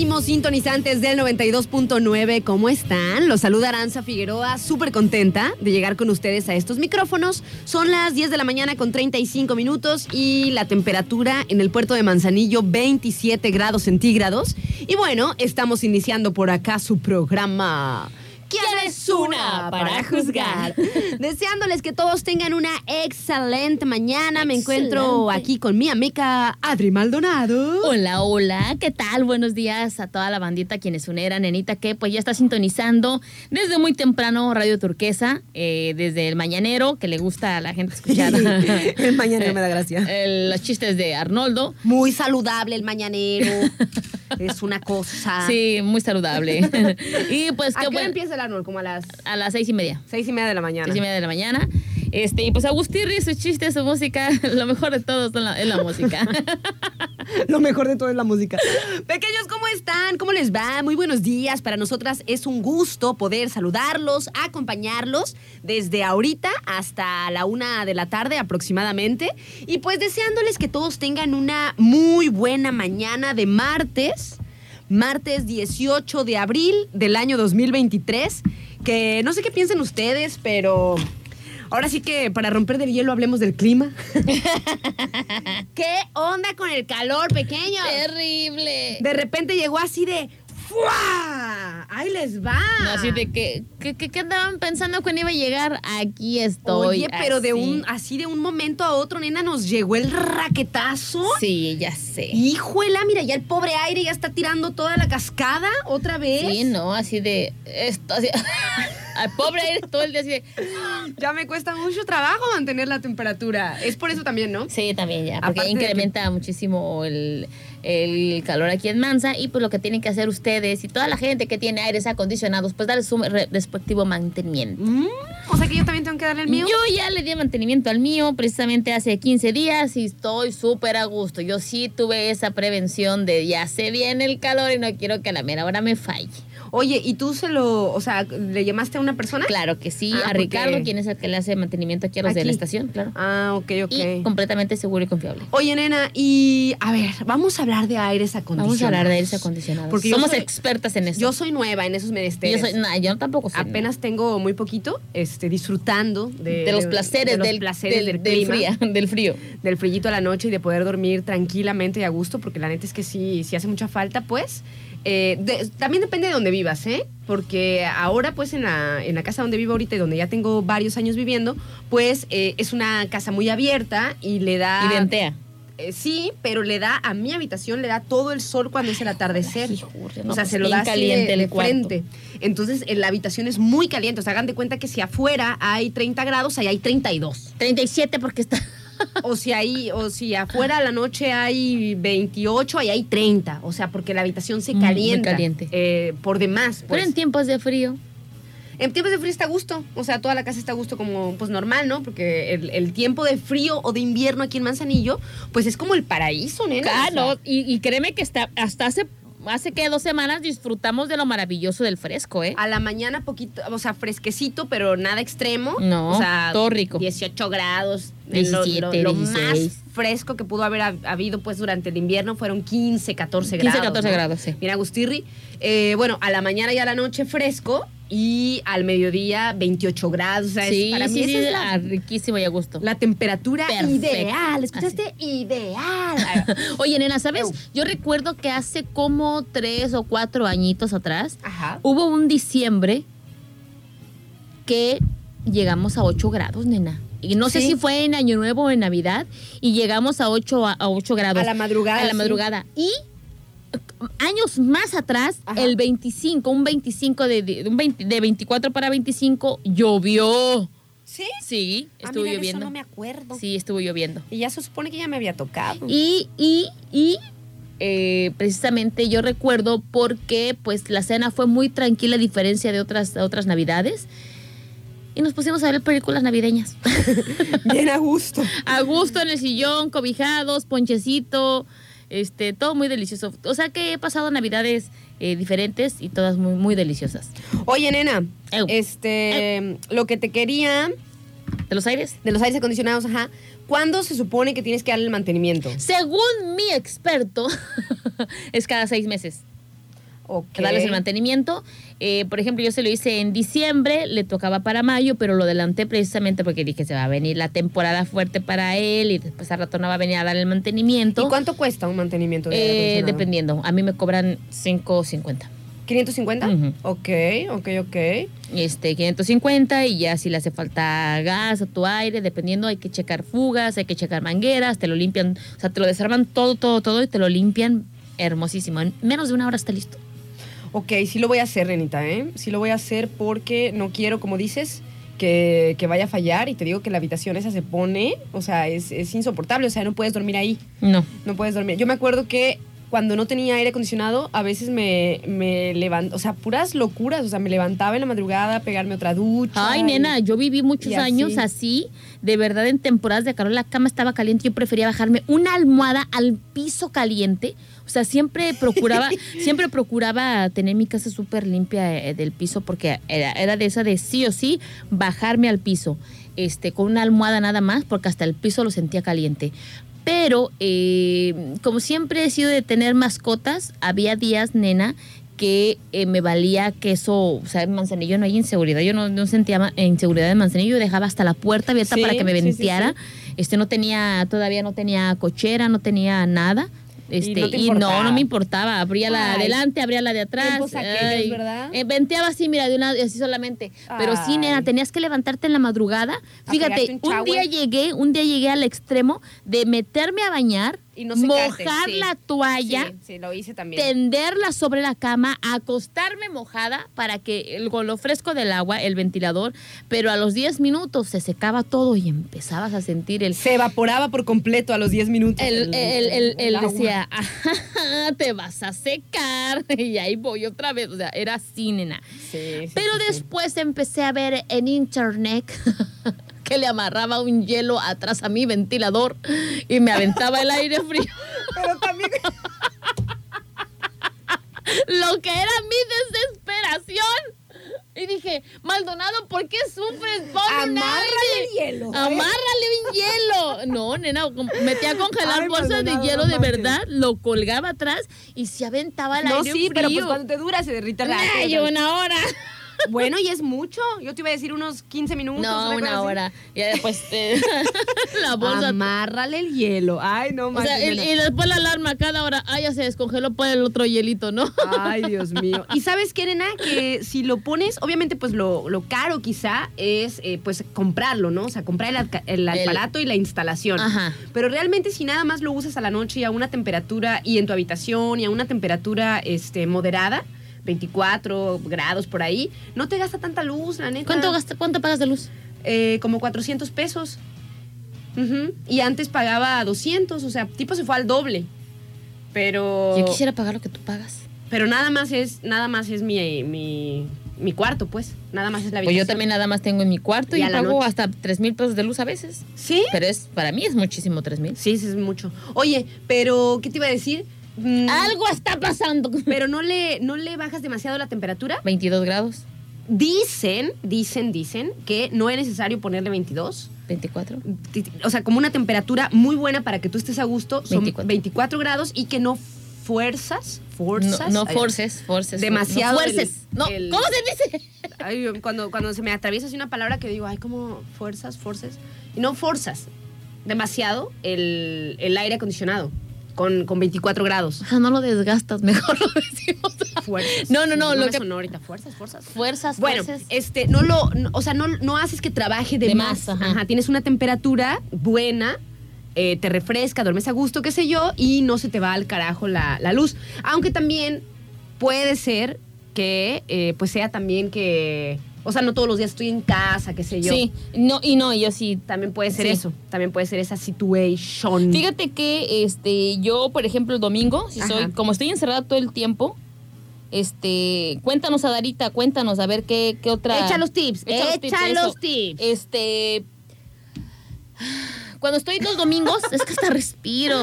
Sintonizantes del 92.9. ¿Cómo están? Los saluda Aranza Figueroa, súper contenta de llegar con ustedes a estos micrófonos. Son las 10 de la mañana con 35 minutos y la temperatura en el puerto de Manzanillo 27 grados centígrados. Y bueno, estamos iniciando por acá su programa. ¿Quién es una para juzgar? Deseándoles que todos tengan una excelente mañana. Me encuentro aquí con mi amiga Adri Maldonado. Hola, hola, ¿qué tal? Buenos días a toda la bandita quienes unera, nenita, que pues ya está sintonizando desde muy temprano Radio Turquesa, eh, desde el mañanero, que le gusta a la gente escuchar. El mañanero me da gracia. Eh, los chistes de Arnoldo. Muy saludable el mañanero. es una cosa. Sí, muy saludable. y pues ¿A qué qué hora bueno. empieza el Arnold? Como a las A las seis y media. seis y media de la mañana. Seis y media de la mañana. Este, y pues Agustirri, sus chistes, su música, lo mejor de todo son la- es la música. Lo mejor de todo es la música. Pequeños, ¿cómo están? ¿Cómo les va? Muy buenos días. Para nosotras es un gusto poder saludarlos, acompañarlos desde ahorita hasta la una de la tarde aproximadamente. Y pues deseándoles que todos tengan una muy buena mañana de martes. Martes 18 de abril del año 2023. Que no sé qué piensen ustedes, pero ahora sí que para romper del hielo hablemos del clima. ¿Qué onda con el calor, pequeño? Terrible. De repente llegó así de ¡Fua! ¡Ahí les va! No, así de que, que, que- que andaban pensando cuando iba a llegar, aquí estoy. Oye, pero de así. un así de un momento a otro, nena, nos llegó el raquetazo. Sí, ya sé. Híjuela, mira, ya el pobre aire ya está tirando toda la cascada otra vez. Sí, no, así de esto, así, pobre aire todo el día así de, Ya me cuesta mucho trabajo mantener la temperatura. Es por eso también, ¿no? sí, también ya, Aparte porque que- incrementa muchísimo el, el calor aquí en Mansa y pues lo que tienen que hacer ustedes y toda la gente que tiene aires acondicionados, pues darle su re- respectivo mantenimiento. Mm, o sea que yo también tengo que darle el mío. Yo ya le di mantenimiento al mío precisamente hace 15 días y estoy súper a gusto. Yo sí tuve esa prevención de ya se viene el calor y no quiero que a la mera hora me falle. Oye, ¿y tú se lo, o sea, le llamaste a una persona? Claro que sí, Ah, a porque- Ricardo, quien es el que le hace mantenimiento aquí a los de la estación, claro. Ah, ok, ok. Y completamente seguro y confiable. Oye, nena, y a ver, vamos a hablar de aires acondicionados. Vamos a hablar de aires acondicionados. Porque yo Somos soy- expertas en eso. Yo soy nueva en esos yo menesteres. soy, no, yo tampoco soy. Apenas tengo muy poquito este, disfrutando de, de los placeres, de los del, placeres del, del, del clima, frío, del frío. del frillito a la noche y de poder dormir tranquilamente y a gusto, porque la neta es que sí, sí hace mucha falta, pues. Eh, de- también depende de dónde vivas, ¿eh? Porque ahora, pues, en la, en la casa donde vivo ahorita y donde ya tengo varios años viviendo, pues, eh, es una casa muy abierta y le da... Y ventea. Eh, sí, pero le da a mi habitación, le da todo el sol cuando es el atardecer. Hijo, no, o sea, pues se lo da así caliente de, el de cuarto. frente. Entonces, en la habitación es muy caliente. O sea, hagan de cuenta que si afuera hay 30 grados, ahí hay 32. 37 porque está... O si ahí, o si afuera a la noche hay 28, ahí hay 30. O sea, porque la habitación se Mm, muy calienta. caliente. eh, por demás. Pero Pues. en tiempos de frío. En tiempos de frío está a gusto. O sea, toda la casa está a gusto como pues normal, ¿no? Porque el, el tiempo de frío o de invierno aquí en Manzanillo, pues es como el paraíso, nena. O sea, no, y, y créeme que está, hasta hace hace que dos semanas disfrutamos de lo maravilloso del fresco, ¿eh? A la mañana poquito, o sea, fresquecito, pero nada extremo. No, o sea, todo rico. 18 grados. 17, lo, lo- lo 16. más fresco que pudo haber hab- habido pues durante el invierno fueron 15, 14 15, grados. 14 ¿no? grados, sí. Bien Agustirri. Eh, bueno, a la mañana y a la noche fresco y al mediodía 28 grados. O sea, es- sí, para mí sí, esa es la, ah, riquísimo y a gusto. la temperatura Perfecto. ideal. ¿Escuchaste? Ideal. Oye, nena, ¿sabes? Yo recuerdo que hace como tres o cuatro añitos atrás Ajá. hubo un diciembre que llegamos a 8 grados, nena. Y no sé si fue en Año Nuevo o en Navidad, y llegamos a 8, a, a 8 grados. A la madrugada, A la sí. madrugada. Y años más atrás, Ajá. el 25, un 25 de, de, un 20 de 24 para 25, llovió. ¿Sí? Sí, Ah, estuvo mira, lloviendo. Eso no me acuerdo. Sí, estuvo lloviendo. Y ya se supone que ya me había tocado. Y, y, y eh, precisamente yo recuerdo porque pues la cena fue muy tranquila a diferencia de otras, otras navidades. Y nos pusimos a ver películas navideñas. Bien a gusto. a gusto en el sillón, cobijados, ponchecito, este, todo muy delicioso. O sea que he pasado navidades eh, diferentes y todas muy, muy deliciosas. Oye, nena, este, lo que te quería ¿De los aires? de los aires acondicionados, ajá, ¿cuándo se supone que tienes que darle el mantenimiento? Según mi experto, es cada seis meses. Darles el mantenimiento. Eh, por ejemplo, yo se lo hice en diciembre, le tocaba para mayo, pero lo adelanté precisamente porque dije se va a venir la temporada fuerte para él y después al rato no va a venir a dar el mantenimiento. ¿Y cuánto cuesta un mantenimiento de Eh, dependiendo, a mí me cobran 5.50. ¿550? Ujú. Ok, ok, ok. Este, 550 y ya si le hace falta gas a tu aire, dependiendo, hay que checar fugas, hay que checar mangueras, te lo limpian, o sea, te lo desarman todo, todo, todo y te lo limpian hermosísimo. En menos de una hora está listo. Ok, sí lo voy a hacer, Renita, ¿eh? Sí lo voy a hacer porque no quiero, como dices, que, que vaya a fallar y te digo que la habitación esa se pone, o sea, es, es insoportable, o sea, no puedes dormir ahí. No. No puedes dormir. Yo me acuerdo que cuando no tenía aire acondicionado, a veces me, me levantaba, o sea, puras locuras, o sea, me levantaba en la madrugada a pegarme otra ducha. Ay, y- nena, yo viví muchos así. años así. De verdad, en temporadas de calor la cama estaba caliente. Yo prefería bajarme una almohada al piso caliente. O sea, siempre procuraba, siempre procuraba tener mi casa súper limpia eh, del piso porque era, era de esa de sí o sí bajarme al piso. Este, con una almohada nada más, porque hasta el piso lo sentía caliente. Pero, eh, como siempre he sido de tener mascotas, había días, nena, que eh, me valía queso, o sea, en Manzanillo no hay inseguridad, yo no, no sentía inseguridad de Manzanillo, yo dejaba hasta la puerta abierta Sí, para que me sí, venteara, sí. este no tenía, todavía no tenía cochera, no tenía nada, este, no y no, no me importaba, abría la de adelante, abría la de atrás, Tiempos aquellos, ¿verdad? eh, venteaba así, mira, de una, así solamente, pero sí, nena, tenías que levantarte en la madrugada, fíjate, un un día llegué, un día llegué al extremo de meterme a bañar, Y no mojar sí. la toalla, Sí, sí, lo hice también. tenderla sobre la cama, acostarme mojada para que el, con lo fresco del agua, el ventilador, pero a los 10 minutos se secaba todo y empezabas a sentir el... Se evaporaba por completo a los 10 minutos. El, el, el, decía, "Ajá, te vas a secar y ahí voy otra vez. O sea, era así, nena. Sí, sí, Pero sí, sí. después empecé a ver en internet que le amarraba un hielo atrás a mi ventilador y me aventaba el aire frío. Pero también. lo que era mi desesperación. Y dije, Maldonado, ¿por qué sufres? Ponle un Amárrale el hielo. Amárrale un hielo. No, nena, metía a congelar Ay, bolsas de hielo no de verdad, lo colgaba atrás y se aventaba el No, aire sí, frío. pero pues cuando te dura se derrite rápido. Ay, una hora. Bueno, y es mucho. Yo te iba a decir unos 15 minutos. No, una hora. Ya después eh, la bolsa. Amárrale el hielo. Ay, no O manches. sea, y, después la alarma cada hora. Ah, ya se descongeló por el otro hielito, ¿no? Ay, Dios mío. Y sabes qué, nena, que si lo pones, obviamente, pues lo, lo caro quizá es eh, pues comprarlo, ¿no? O sea, comprar el, el aparato y la instalación. Ajá. Pero realmente si nada más lo usas a la noche y a una temperatura y en tu habitación y a una temperatura este, moderada, 24 grados por ahí, no te gasta tanta luz, la neta. ¿Cuánto, gasta, ¿Cuánto pagas de luz? Eh, como 400 pesos. Y antes pagaba 200, o sea, tipo se fue al doble. Pero... Yo quisiera pagar lo que tú pagas. Pero nada más es, nada más es mi, mi, mi cuarto, pues. Nada más es la Pues habitación. yo también nada más tengo en mi cuarto Y pago noche. hasta 3 mil pesos de luz a veces. ¿Sí? Pero es para mí es muchísimo 3 mil. Sí, sí, es mucho. Oye, pero ¿qué te iba a decir? Mm, Algo está pasando. pero no le, no le bajas demasiado la temperatura. 22 grados, Dicen, dicen, dicen que no es necesario ponerle 22. 24. Ti- ti- O sea, como una temperatura muy buena para que tú estés a gusto, son 24, 24. grados y que no fuerzas, No, fuerzas. no ay, forces, forces. Demasiado No fuerces. el- no, el- ¿cómo se dice? ay, cuando, cuando se me atraviesa así una palabra que digo, ay, como fuerzas, fuerzas. Y no forzas. Demasiado el, el aire acondicionado con, con 24 grados. Ah, no lo desgastas, mejor lo decimos. Fuerzas. No, no, no, lo me que- sonó ahorita. Fuerzas, fuerzas. Fuerzas, Bueno, fuerzas. este, no lo, no- o sea, no, no haces que trabaje de, De más. más, ajá. Tienes una temperatura buena, eh, te refresca, duermes a gusto, qué sé yo, y no se te va al carajo la, la luz. Aunque también puede ser que, eh, pues sea también que, o sea, no todos los días estoy en casa, qué sé yo. Sí, no, y no, yo sí. También puede ser Sí. eso, también puede ser esa situation. Fíjate que este, yo, por ejemplo, el domingo, si soy, Ajá. como estoy encerrada todo el tiempo, este, cuéntanos a Darita, cuéntanos a ver qué, qué otra. Echa los tips, Echa echa eso. los tips. Este. Cuando estoy los domingos, es que hasta respiro.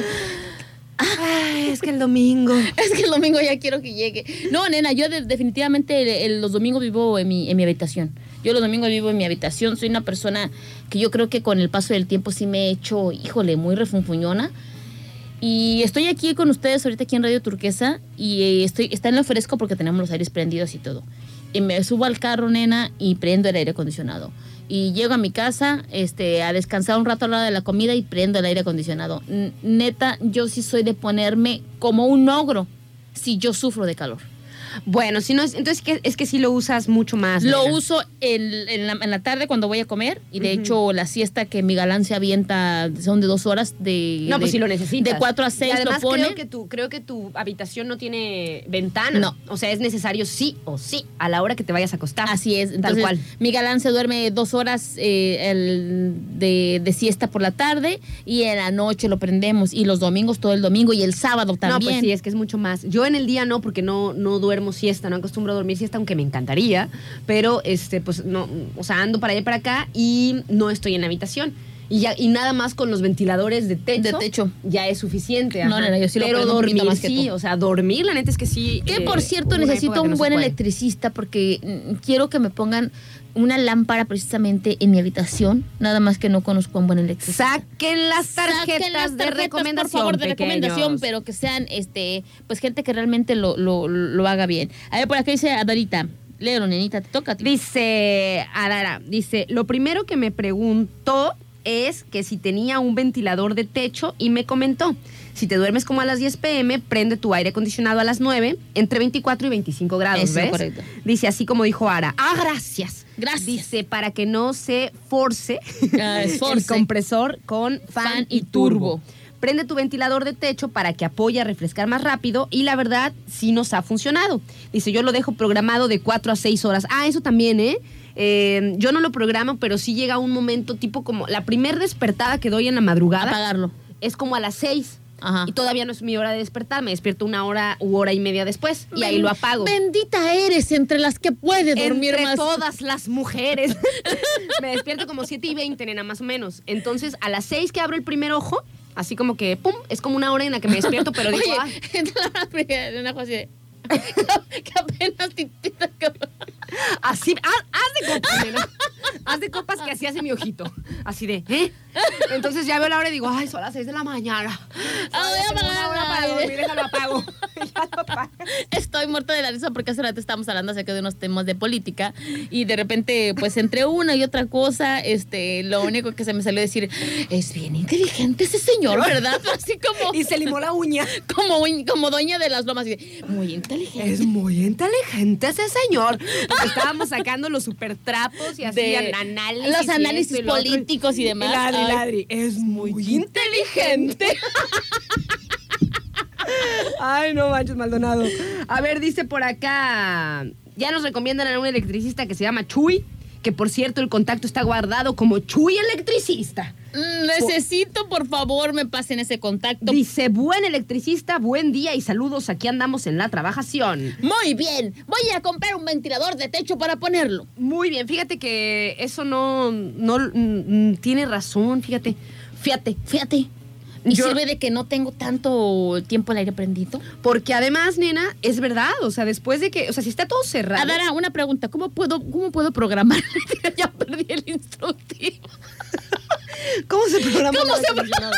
Ay, es que el domingo. Es que el domingo ya quiero que llegue. No, nena, yo de- definitivamente los domingos vivo en mi, en mi habitación. Yo los domingos vivo en mi habitación. Soy una persona que yo creo que con el paso del tiempo sí me he hecho, híjole, muy refunfuñona. Y estoy aquí con ustedes ahorita aquí en Radio Turquesa y eh, estoy, está en lo fresco porque tenemos los aires prendidos y todo. Y me subo al carro, nena, y prendo el aire acondicionado. Y llego a mi casa este, a descansar un rato a la hora de la comida y prendo el aire acondicionado. Neta, yo sí soy de ponerme como un ogro si yo sufro de calor. Bueno, si no es, entonces que- es que sí lo usas mucho más. Lo uso en, en la, en la tarde cuando voy a comer y de hecho la siesta que mi galán se avienta son de dos horas de... No, pues sí lo necesitas. De cuatro a seis y además lo pone. creo que tu creo que tu habitación no tiene ventana. No. O sea, es necesario sí o sí a la hora que te vayas a acostar. Así es. Tal cual. mi galán se duerme dos horas eh, el de, de siesta por la tarde y en la noche lo prendemos. Y los domingos, todo el domingo y el sábado No, también. pues sí, es que es mucho más. Yo en el día no, porque no, no duermo siesta, no acostumbro a dormir siesta, aunque me encantaría, pero este, pues no, o sea, ando para allá y para acá y no estoy en la habitación. Y ya, y nada más con los ventiladores de techo. De techo. Ya es suficiente. No, ajá. nena, yo sí lo Pero dormir más que sí, tú. o sea, dormir, la neta es que sí. Que eh, por cierto necesito un no buen electricista porque mm, quiero que me pongan una lámpara precisamente en mi habitación. Nada más que no conozco a un buen electricista. Saquen las tarjetas, Saquen las de tarjetas, recomendación. por favor, de pequeños. recomendación, pero que sean este, pues gente que realmente lo, lo, lo haga bien. A ver, por acá dice Adarita. Léelo, nenita, te toca a ti. Dice Adara, dice, lo primero que me preguntó es que si tenía un ventilador de techo y me comentó, si te duermes como a las 10 pm, prende tu aire acondicionado a las 9, entre 24 y 25 grados, Eso, ¿ves? correcto. Dice así como dijo Ara. Ah, gracias. Gracias. Dice, para que no se force, Ah, el compresor con fan, Fan y y turbo. turbo. Prende tu ventilador de techo para que apoye a refrescar más rápido y la verdad sí nos ha funcionado. Dice, yo lo dejo programado de 4 a 6 horas. Ah, eso también, ¿eh? Eh, yo no lo programo, pero sí llega un momento tipo como la primer despertada que doy en la madrugada Apagarlo. es como a las 6. Ajá. Y todavía no es mi hora de despertar, me despierto una hora u hora y media después y ahí lo apago. Bendita eres entre las que puede dormir Entre más. todas las mujeres. me despierto como 7 y 20, nena, más o menos. Entonces, a las 6 que abro el primer ojo, así como que, pum, es como una hora en la que me despierto, pero digo, Oye, "Ay". entra la primera una cosa así de- que apenas titita así, haz, haz de copas, nena. Haz de copas que así hace mi ojito. Así de, ¿eh? Entonces ya veo la hora y digo, ay, son las 6 de la mañana. Ah, voy a apagar una hora para dormir, déjalo apago. ya lo apago. Estoy muerta de la risa porque hace rato estábamos hablando acerca de unos temas de política y de repente, pues entre una y otra cosa, este, lo único que se me salió decir, es bien inteligente ese señor, ¿verdad? Así como, Y se limó la uña. como, como doña de las lomas, y muy inteligente. Es muy inteligente ese señor. Estábamos sacando los super trapos y hacían análisis. los análisis y otro. políticos y demás. Ladri, Ay. ladri. Es muy, inteligente. Ay, no manches, Maldonado. A ver, dice por acá. Ya nos recomiendan a un electricista que se llama Chuy. Que por cierto, el contacto está guardado como Chuy Electricista. Mm, Necesito, por favor, me pasen ese contacto. Dice, buen electricista, buen día y saludos. Aquí andamos en la trabajación. Muy bien, voy a comprar un ventilador de techo para ponerlo. Muy bien, fíjate que eso no, no mm, mm, tiene razón, fíjate. Fíjate, Fíjate. ¿Y Yo- sirve de que no tengo tanto tiempo al aire prendido? Porque además, nena, es verdad. O sea, después de que. O sea, si está todo cerrado. Adara, una pregunta. ¿Cómo puedo, cómo puedo programar? ya perdí el instructivo. ¿Cómo se programa? ¿Cómo se acondicionado?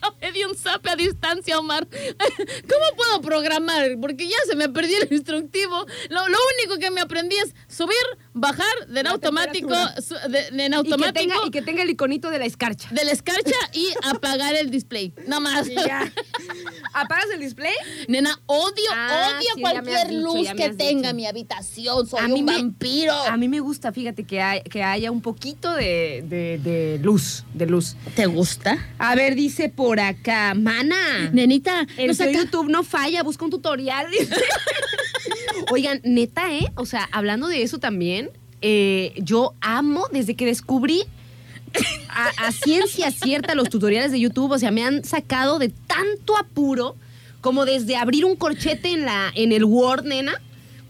ya me di un zape a distancia, Omar. ¿Cómo puedo programar? Porque ya se me perdió el instructivo. Lo, lo único que me aprendí es subir, bajar de en La automático, temperatura. su- de- de en Y que, automático tenga, y que tenga el iconito de la escarcha. de la escarcha y apagar el display. Nada más. Ya. ¿Apagas el display? Nena, odio, Ah, odio sí, cualquier dicho, luz que tenga dicho. mi habitación. Soy A mí un me- vampiro. A mí me gusta, fíjate, que, hay- que haya un poquito de, de- de luz, de luz. ¿Te gusta? A ver, dice por acá, mana. Nenita, El saca- YouTube no falla, busca un tutorial. Oigan, neta, ¿eh? O sea, hablando de eso también, eh, yo amo desde que descubrí a, a ciencia cierta los tutoriales de YouTube. O sea, me han sacado de tanto apuro como desde abrir un corchete en, la, en el Word, nena.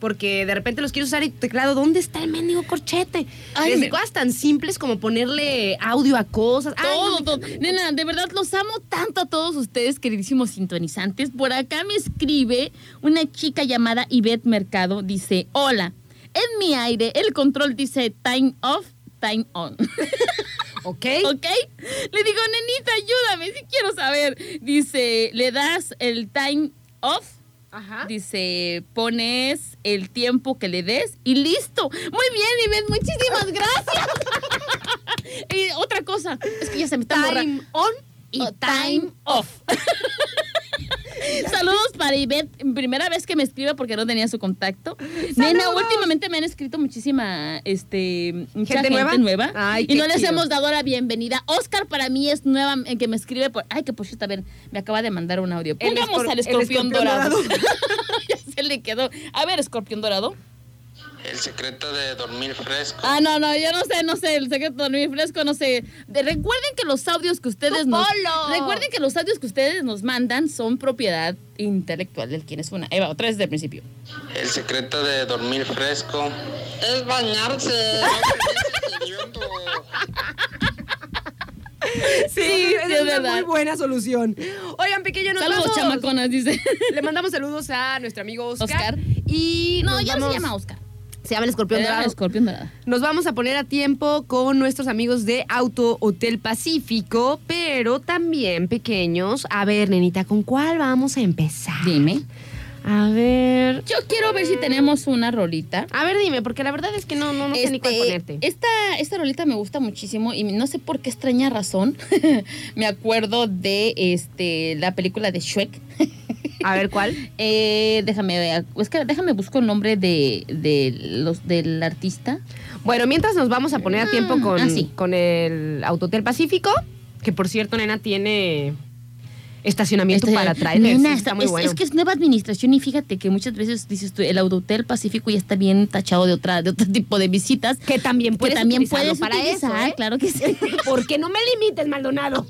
Porque de repente los quiero usar y teclado, ¿dónde está el mendigo corchete? Ay, Desde me- cosas tan simples como ponerle audio a cosas. Ay, Todo, no, todo. Nena, de verdad los amo tanto a todos ustedes, queridísimos sintonizantes. Por acá me escribe una chica llamada Ivette Mercado. Dice, hola, en mi aire el control dice time off, time on. ¿Ok? ¿Ok? Le digo, nenita, ayúdame, si quiero saber. Dice, le das el time off. Ajá. Dice, pones el tiempo que le des y listo. Muy bien, Ivette, muchísimas gracias. y otra cosa, es que ya se me está borrando. Time on y time off. Saludos para Ivette, primera vez que me escribe porque no tenía su contacto. ¡Saludos! Nena, últimamente me han escrito muchísima, este, mucha ¿Gente gente, nueva? nueva. Ay, y no les chido. hemos dado la bienvenida. Oscar para mí es nueva, en que me escribe por, ay, que por cierto, a ver, me acaba de mandar un audio. Pongamos escor- al escorpión, escorpión dorado. dorado. ya se le quedó. A ver, escorpión dorado. El secreto de dormir fresco. Ah, no, no, yo no sé, no sé, el secreto de dormir fresco, no sé. De- recuerden que los audios que ustedes ¡Tu nos... polo! Recuerden que los audios que ustedes nos mandan son propiedad intelectual del quien es una. Eva, otra vez desde el principio. El secreto de dormir fresco es bañarse. Sí, es es una verdad. muy buena solución. Oigan, pequeño, nos Saludos, chamaconas, dice. Le mandamos saludos a nuestro amigo Oscar. Oscar. Y No, ya no vamos- se llama Oscar. Se llama el escorpión dorado. escorpión dorado. Nos vamos a poner a tiempo con nuestros amigos de Auto Hotel Pacífico, pero también pequeños. A ver, nenita, ¿con cuál vamos a empezar? Dime. A ver. Yo quiero ver si tenemos una rolita. A ver, dime, porque la verdad es que no, no, no sé ni cuál Este, ponerte. Esta, esta rolita me gusta muchísimo y no sé por qué extraña razón. me acuerdo de este la película de Shrek. A ver, ¿cuál? Eh, déjame ver, es que déjame busco el nombre de, de los del artista. Bueno, mientras nos vamos a poner a tiempo con, ah, sí. con el Autotel Pacífico, que por cierto, nena, tiene estacionamiento Este, para trailers. nena, está- muy es, bueno. es que es nueva administración y fíjate que muchas veces dices tú, el Autotel Pacífico ya está bien tachado de otra de otro tipo de visitas. que también que puedes también utilizarlo puedes para utilizar, eso, ¿eh? claro que sí. Porque no me limites, Maldonado.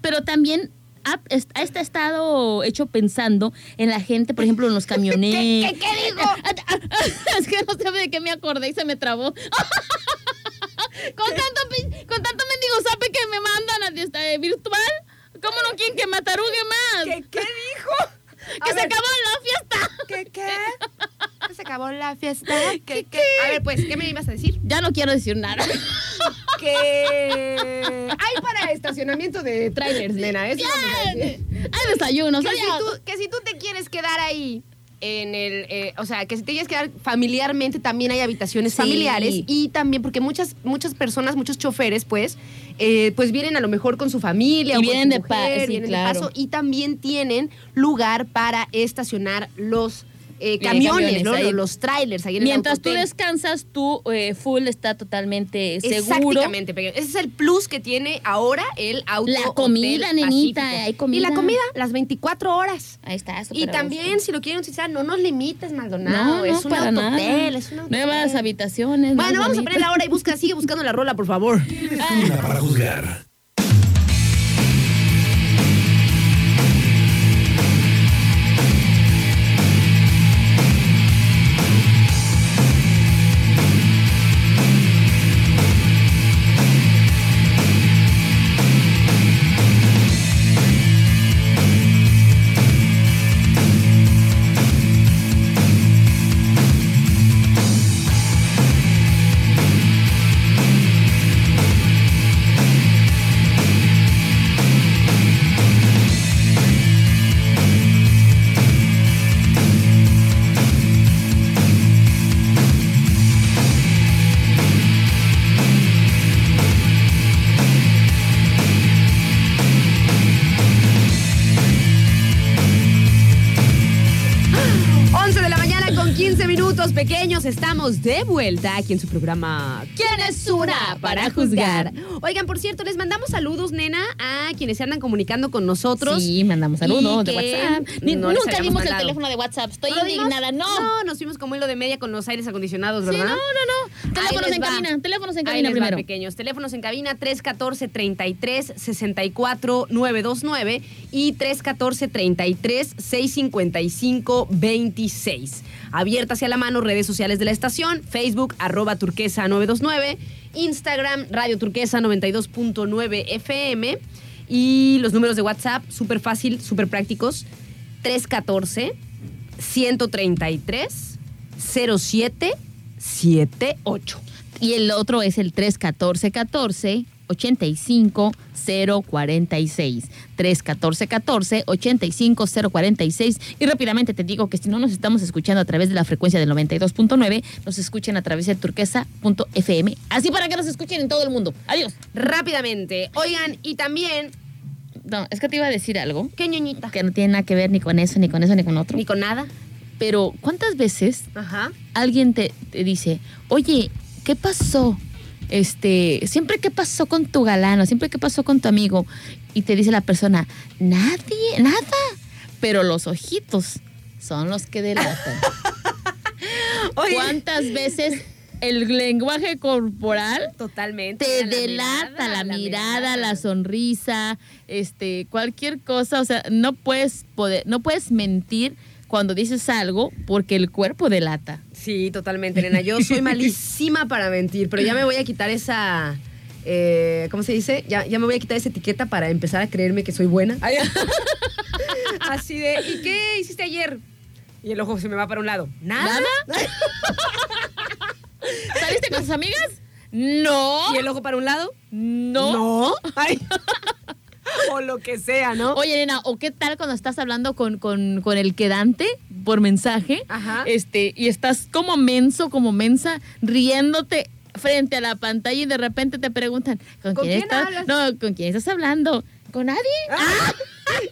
Pero también ha, est- ha está- estado hecho pensando en la gente, por ejemplo, en los camioneros. ¿Qué, qué, qué dijo? es que no sé de qué me acordé y se me trabó. con tanto con tanto mendigo sape que me mandan a este, virtual, ¿cómo no quieren que me atarugue más? ¿Qué, qué dijo? que A se ver, acabó la fiesta. ¿Qué, qué? ¿Que ¿Se acabó la fiesta? ¿Qué, qué? A ver, pues, ¿qué me ibas a decir? Ya no quiero decir nada. Que hay para estacionamiento de trailers, nena. Eso. Hay desayunos. que, hay- si tú, que si tú te quieres quedar ahí en el, eh, o sea, que si te quieres quedar familiarmente, también hay habitaciones Sí. familiares y también porque muchas muchas personas, muchos choferes, pues, eh, pues vienen a lo mejor con su familia Y o con vienen su de pa- mujer, sí, vienen claro. de paso y también tienen lugar para estacionar los eh, Eh, camiones, camiones, ¿no? los trailers ahí en Mientras el tú descansas, tú eh, full está totalmente seguro. Exactamente, pequeño. Ese es el plus que tiene ahora el auto. La comida, Hotel nenita, Pacífico. hay comida. Y la comida, las 24 horas. Ahí está. Y también, gusto. si lo quieren utilizar, no nos limites, Maldonado. No, es un para nada. es un autohotel. Nuevas habitaciones. Bueno, vamos a poner la hora y busca, sigue buscando la rola, por favor. Una para juzgar. Pequeños, estamos de vuelta aquí en su programa ¿Quién es una para juzgar? Oigan, por cierto, les mandamos saludos, nena, a quienes se andan comunicando con nosotros. Sí, mandamos saludos de WhatsApp. Ni- no les nunca dimos el teléfono de WhatsApp. Estoy ¿No indignada. No. No, nos fuimos como hilo de media con los aires acondicionados, Sí, ¿verdad? no, no, no. Teléfonos en va. cabina. Teléfonos en cabina les va, primero. pequeños. Teléfonos en cabina 314 33 64 929 y 314 33 655 26. Abierta hacia la mano redes sociales de la estación, Facebook arroba turquesa 929, Instagram Radio Turquesa 92.9 FM y los números de WhatsApp súper fácil, súper prácticos 314 133 07 78. Y el otro es el 314 14 85 046. 314 14 85 046. Y rápidamente te digo que si no nos estamos escuchando a través de la frecuencia del 92.9, nos escuchen a través de turquesa.fm. Así para que nos escuchen en todo el mundo. Adiós. Rápidamente. Oigan, y también. No, es que te iba a decir algo ¿Qué ñoñita? que no tiene nada que ver ni con eso, ni con eso, ni con otro. Ni con nada. Pero, ¿cuántas veces Ajá. alguien te, te dice, oye, ¿qué pasó? Este, siempre qué pasó con tu galano, siempre qué pasó con tu amigo. Y te dice la persona, nadie, nada. Pero los ojitos son los que delatan. Oye. ¿Cuántas veces el lenguaje corporal Totalmente. te La delata mirada, la mirada, la sonrisa, este, cualquier cosa, o sea, no puedes poder, no puedes mentir cuando dices algo porque el cuerpo delata. Sí, totalmente, nena. Yo soy malísima para mentir, pero ya me voy a quitar esa. eh, ¿Cómo se dice? Ya, ya me voy a quitar esa etiqueta para empezar a creerme que soy buena. Así de, ¿y qué hiciste ayer? Y el ojo se me va para un lado. ¿Nada? ¿Saliste con tus amigas? No. ¿Y el ojo para un lado? No. No. Ay. o lo que sea, ¿no? Oye, nena, ¿o qué tal cuando estás hablando con, con- con el quedante por mensaje? Ajá. Este, y estás como menso, como mensa, riéndote frente a la pantalla y de repente te preguntan, ¿con, ¿Con quién, quién estás? hablas? No, ¿con quién estás hablando? ¿Con nadie?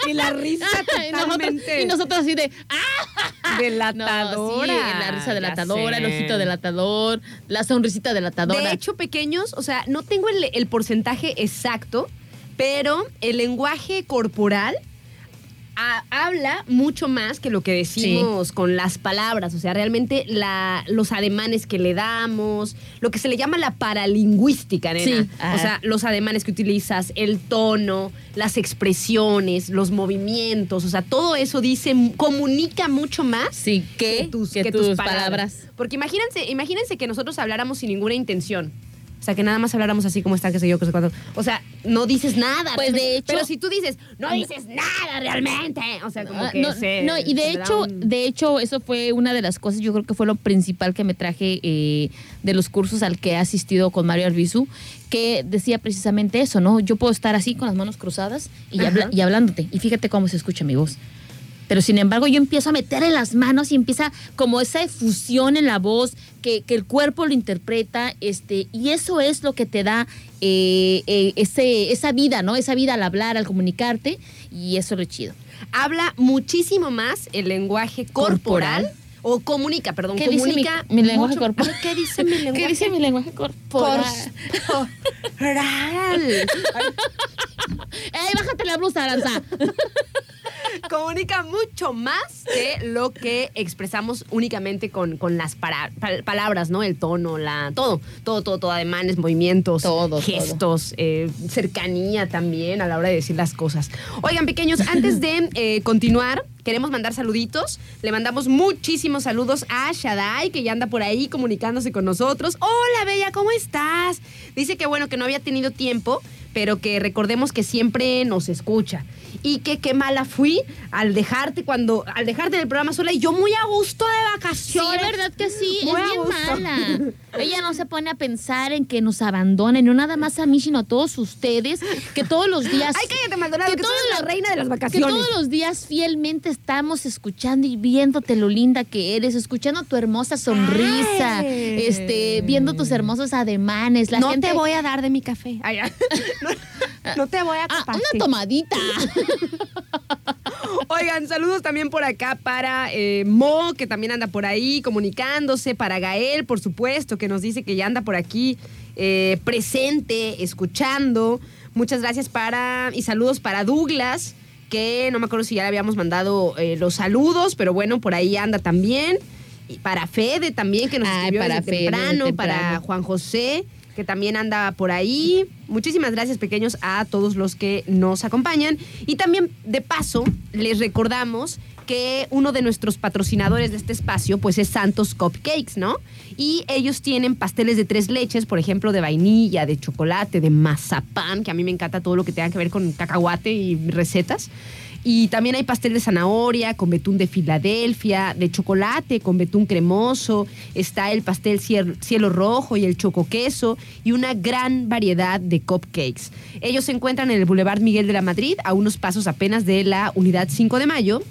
y la risa y, nosotros, totalmente y nosotros así de, ¡ah! delatadora. No, sí, la risa delatadora, el ojito delatador, la sonrisita delatadora. De hecho, pequeños, o sea, no tengo el, el porcentaje exacto, pero el lenguaje corporal a- habla mucho más que lo que decimos con las palabras. O sea, realmente la, los ademanes que le damos, lo que se le llama la paralingüística, nena. Sí. Ah. O sea, los ademanes que utilizas, el tono, las expresiones, los movimientos, o sea, todo eso dice, comunica mucho más sí, que, tus, que que tus tus palabras. palabras. Porque imagínense, imagínense que nosotros habláramos sin ninguna intención. O sea, que nada más habláramos así como está, que sé yo, que sé cuánto. O sea, no dices nada. Pues, de hecho- Pero si tú dices, no dices nada realmente. O sea, como Ah, que no, se- no, y de hecho, un- de hecho, eso fue una de las cosas, yo creo que fue lo principal que me traje eh, de los cursos al que he asistido con Mario Arbizu, que decía precisamente eso, ¿no? Yo puedo estar así con las manos cruzadas y, habla- y hablándote, y fíjate cómo se escucha mi voz. Pero sin embargo, yo empiezo a meter en las manos y empieza como esa efusión en la voz, que, que el cuerpo lo interpreta, este, y eso es lo que te da eh, eh, ese, esa vida, ¿no? Esa vida al hablar, al comunicarte, y eso es lo chido. Habla muchísimo más el lenguaje corporal. Corporal. O comunica, perdón, ¿Qué dice mi, lenguaje corporal? ¿Qué dice mi lenguaje? ¿Qué dice mi lenguaje corporal? corporal? ¡Ey, bájate la blusa, Aranza! comunica mucho más que lo que expresamos únicamente con, con las para- palabras, ¿no? El tono, la todo, todo, todo, todo, ademanes, movimientos, Todo, gestos, eh, cercanía también a la hora de decir las cosas. Oigan, pequeños, antes de eh, continuar, queremos mandar saluditos. Le mandamos muchísimos saludos a Shaddai, que ya anda por ahí comunicándose con nosotros. Hola, Bella, ¿cómo estás? Dice que bueno, que no había tenido tiempo, pero que recordemos que siempre nos escucha. Y que qué mala fui al dejarte cuando, al dejarte del programa sola y yo muy a gusto de Sí, vacaciones. verdad que sí, Muy es bien gusto. mala. Ella no se pone a pensar en que nos abandonen, no nada más a mí, sino a todos ustedes, que todos los días... Ay, cállate, Maldonado, que, que tú todos eres la los- reina de las Que vacaciones. todos los días fielmente estamos escuchando y viéndote lo linda que eres, escuchando tu hermosa sonrisa, Ay. este, viendo tus hermosos ademanes. La no gente, te voy a dar de mi café. Ay, ay. no, no te voy a Ah, compartir. una tomadita. Oigan, saludos también por acá para eh, Mo, que también anda por ahí comunicándose, para Gael, por supuesto, que nos dice que ya anda por aquí eh, presente, escuchando. Muchas gracias para y saludos para Douglas, que no me acuerdo si ya le habíamos mandado eh, los saludos, pero bueno, por ahí anda también. Y para Fede también, que nos Ay, escribió para desde Fede, temprano, temprano. para Juan José, que también anda por ahí. Muchísimas gracias, pequeños, a todos los que nos acompañan. Y también, de paso, les recordamos que uno de nuestros patrocinadores de este espacio, pues es Santos Cupcakes, ¿no? Y ellos tienen pasteles de tres leches, por ejemplo, de vainilla, de chocolate, de mazapán, que a mí me encanta todo lo que tenga que ver con cacahuate y recetas. Y también hay pastel de zanahoria con betún de Filadelfia, de chocolate con betún cremoso, está el pastel ciel- cielo rojo y el choco queso y una gran variedad de cupcakes. Ellos se encuentran en el Boulevard Miguel de la Madrid, a unos pasos apenas de la Unidad 5 de Mayo.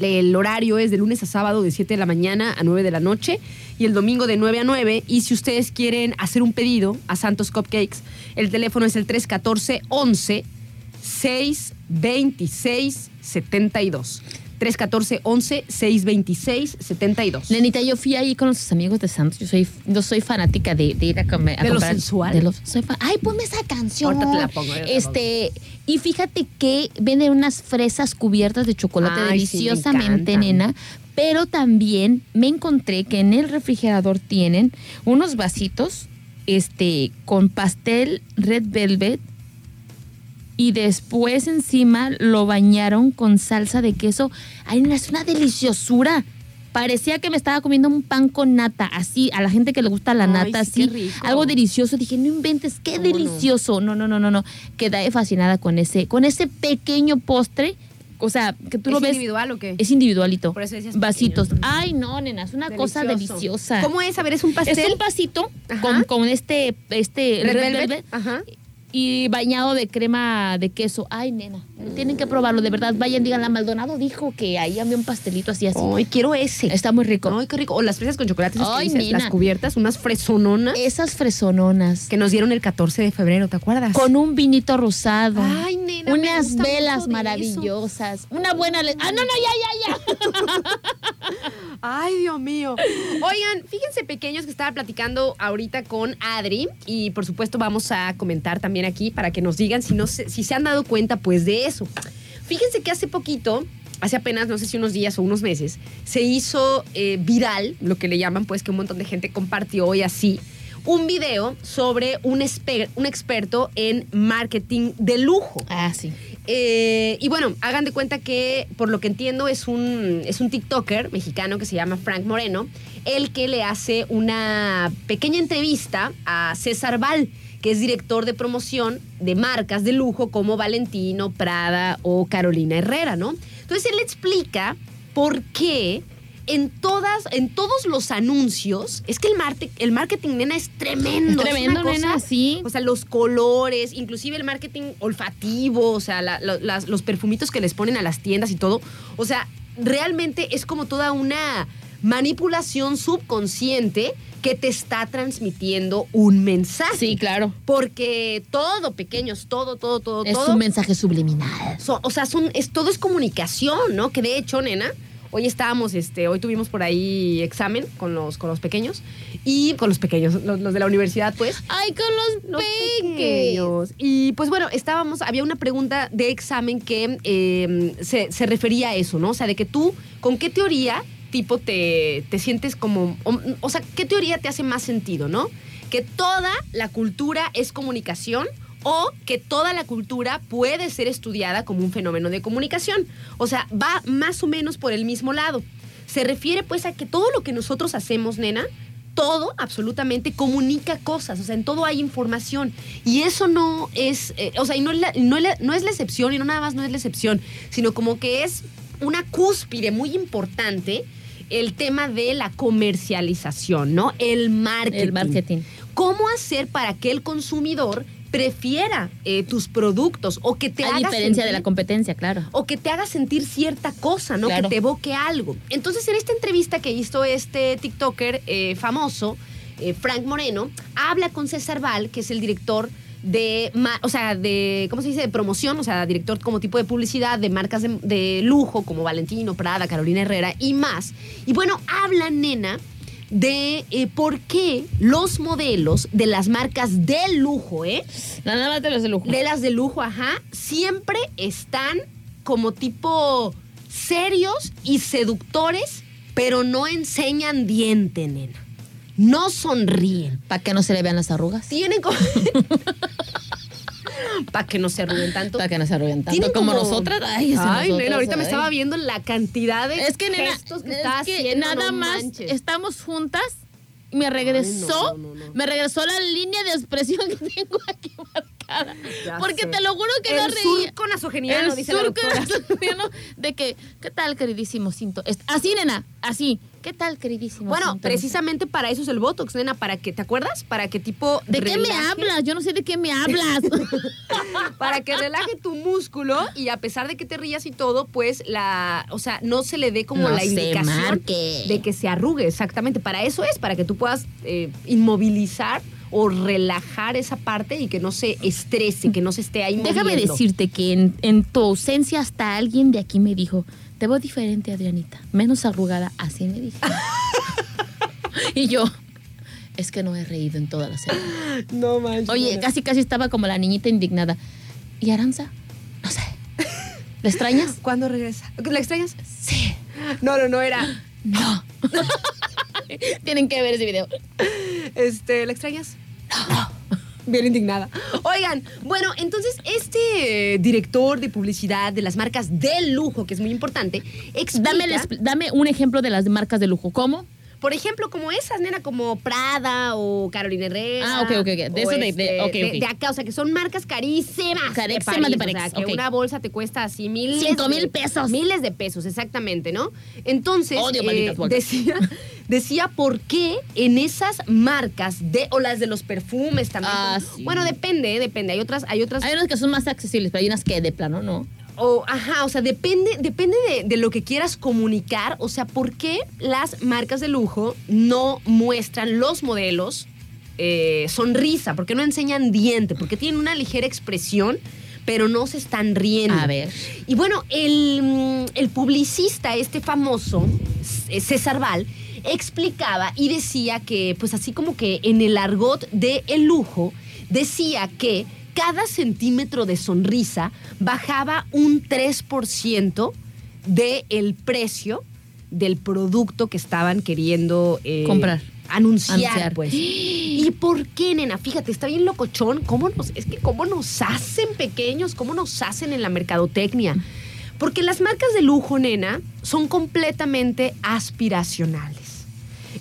El horario es de lunes a sábado de 7 de la mañana a 9 de la noche y el domingo de 9 a 9. Y si ustedes quieren hacer un pedido a Santos Cupcakes, el teléfono es el 314 11 626 72. 314 11 626 72. Nenita, yo fui ahí con los amigos de Santos. Yo soy, yo soy fanática de, de ir a comer. a ¿De lo comprar- sensual? de lo- soy fa- Ay, ponme esa canción. Ahorita te la pongo, la Este, y fíjate que venden unas fresas cubiertas de chocolate Ay, deliciosamente, nena. Pero también me encontré que en el refrigerador tienen unos vasitos este, con pastel red velvet y después encima lo bañaron con salsa de queso. Ay, es una deliciosura. Parecía que me estaba comiendo un pan con nata, así, a la gente que le gusta la Ay, nata, sí, así, algo delicioso. Dije, no inventes, qué delicioso. No? no, no, no, no. Quedé fascinada con ese, con ese pequeño postre. O sea, que tú ¿Es lo ves. individual o qué? Es individualito. Por eso decías Vasitos. pequeño. Ay, no, nena, es una cosa deliciosa. ¿Cómo es? A ver, es un pastel. Es un vasito con, con este, este Red red velvet. velvet Ajá. Y bañado de crema de queso. Ay, nena, tienen que probarlo, de verdad. Vayan, digan, la Maldonado dijo que ahí había un pastelito así, así. Ay, quiero ese. Está muy rico. Ay, qué rico. O las fresas con chocolate, esas que Ay, dices, nena. las cubiertas, unas fresononas Esas fresononas. que nos dieron el 14 de febrero, ¿te acuerdas? Con un vinito rosado. Ay, nena, me Unas gusta velas maravillosas. Una buena... le- Ah, no, no, ya, ya, ya. Ay, Dios mío. Oigan, fíjense pequeños que estaba platicando ahorita con Adri y por supuesto vamos a comentar también aquí para que nos digan si, no se, si se han dado cuenta pues de eso. Fíjense que hace poquito, hace apenas no sé si unos días o unos meses, se hizo eh, viral, lo que le llaman pues que un montón de gente compartió y así, un video sobre un, esper- un experto en marketing de lujo. Ah, sí. Eh, y bueno, hagan de cuenta que, por lo que entiendo, es un, es un TikToker mexicano que se llama Frank Moreno, el que le hace una pequeña entrevista a César Val, que es director de promoción de marcas de lujo como Valentino, Prada o Carolina Herrera, ¿no? Entonces él explica por qué en todas, en todos los anuncios, es que el, marte- el marketing, nena, es tremendo. Es tremendo, una nena, sí. o sea, los colores, inclusive el marketing olfativo, o sea, la- las- los perfumitos que les ponen a las tiendas y todo. O sea, realmente es como toda una manipulación subconsciente que te está transmitiendo un mensaje. Sí, claro. Porque todo, pequeños, todo, todo, todo, Es todo. un mensaje subliminal. o sea, son, es, todo es comunicación, ¿no? Que de hecho, nena, hoy estábamos, este, hoy tuvimos por ahí examen con los, con los pequeños y con los pequeños, los, los de la universidad, pues. Ay, con los, pequeños. Y pues bueno, estábamos, había una pregunta de examen que eh, se, se refería a eso, ¿no? O sea, de que tú, ¿con qué teoría tipo te, te sientes como, o, sea, qué teoría te hace más sentido, ¿no? Que toda la cultura es comunicación o que toda la cultura puede ser estudiada como un fenómeno de comunicación. O sea, va más o menos por el mismo lado. Se refiere pues a que todo lo que nosotros hacemos, nena, todo absolutamente comunica cosas, o sea, en todo hay información. Y eso no es, eh, o sea, y no, es la, no, es no es la excepción, y no nada más no es la excepción, sino como que es una cúspide muy importante el tema de la comercialización, ¿no? El marketing. El marketing. ¿Cómo hacer para que el consumidor prefiera eh, tus productos o que te A haga diferencia de la sentir- competencia, claro. o que te haga sentir cierta cosa, ¿no? Claro. Que te evoque algo. Entonces, en esta entrevista que hizo este TikToker eh, famoso, eh, Frank Moreno, habla con César Val, que es el director de, o sea, de, ¿cómo se dice? De promoción, o sea, director como tipo de publicidad de marcas de, de lujo como Valentino, Prada, Carolina Herrera y más. Y bueno, habla, nena, de eh, por qué los modelos de las marcas de lujo, ¿eh? Nada más de los de lujo. De las de lujo, ajá, siempre están como tipo serios y seductores, pero no enseñan diente, nena. No sonríen. Para que no se le vean las arrugas. Tienen como... Para que no se arruguen tanto. Para que no se arruguen tanto Tienen como, nosotras. Ay, Ay, nosotras, nena, ahorita me ay. estaba viendo la cantidad de Es que, nena, gestos que es que haciendo. nada no más manches. estamos juntas y me regresó, no, no, no. me regresó la línea de expresión que tengo aquí marcada. Ya Porque sé. te lo juro que no El reía. surco nasogeniano, El dice la surco nasogeniano de que, ¿qué tal, queridísimo cinto? Así, nena, así. ¿Qué tal, queridísimo Bueno, precisamente para eso es el Botox, nena, para que, ¿te acuerdas? Para que tipo ¿De qué me hablas? Yo no sé de qué me hablas. Para que relaje tu músculo y a pesar de que te rías y todo, pues la, o sea, no se le dé como No la indicación marque. de que se arrugue, exactamente. Para eso es, para que tú puedas eh, inmovilizar o relajar esa parte y que no se estrese, que no se esté ahí Déjame moviendo. decirte que en, en tu ausencia hasta alguien de aquí me dijo, te veo diferente, Adrianita, menos arrugada, así me dijo. y yo, es que no he reído en toda la serie. No manches. Oye, casi casi estaba como la niñita indignada. ¿Y Aranza? No sé. ¿Le extrañas? ¿Cuándo regresa? ¿La extrañas? Sí. No, no, no era. No. Tienen que ver ese video. Este, ¿la extrañas? Bien indignada. Oigan, bueno, entonces este eh, director de publicidad de las marcas de lujo, que es muy importante, explica, Dame, dame un ejemplo de las marcas de lujo. ¿Cómo? Por ejemplo, como esas, nena, como Prada o Carolina Herrera. Ah, ok, ok, ok. De eso de- de- este, ok, ok. de acá, o sea, que son marcas carísimas. Carísimas de París, París, O sea, que una bolsa te cuesta así mil... Cinco mil pesos. Miles de pesos, exactamente, ¿no? Entonces, Odio eh, decía, decía por qué en esas marcas de, o las de los perfumes también. Ah, como- sí. Bueno, depende, eh, depende. Hay otras, hay otras Hay unas que son más accesibles, pero hay unas que de plano no. O, ajá, o sea, depende, depende de, de lo que quieras comunicar. O sea, ¿por qué las marcas de lujo no muestran los modelos eh, sonrisa? ¿Por qué no enseñan diente? Porque tienen una ligera expresión, pero no se están riendo. A ver. Y bueno, el, mm, el publicista, este famoso, César Val, explicaba y decía que, pues así como que en el argot de el lujo, decía que cada centímetro de sonrisa bajaba un 3% del precio del producto que estaban queriendo eh, Comprar. Anunciar, Anunciar. pues. ¿Y por qué, nena? Fíjate, está bien locochón. ¿Cómo nos, es que cómo nos hacen pequeños, cómo nos hacen en la mercadotecnia. Porque las marcas de lujo, nena, son completamente aspiracionales.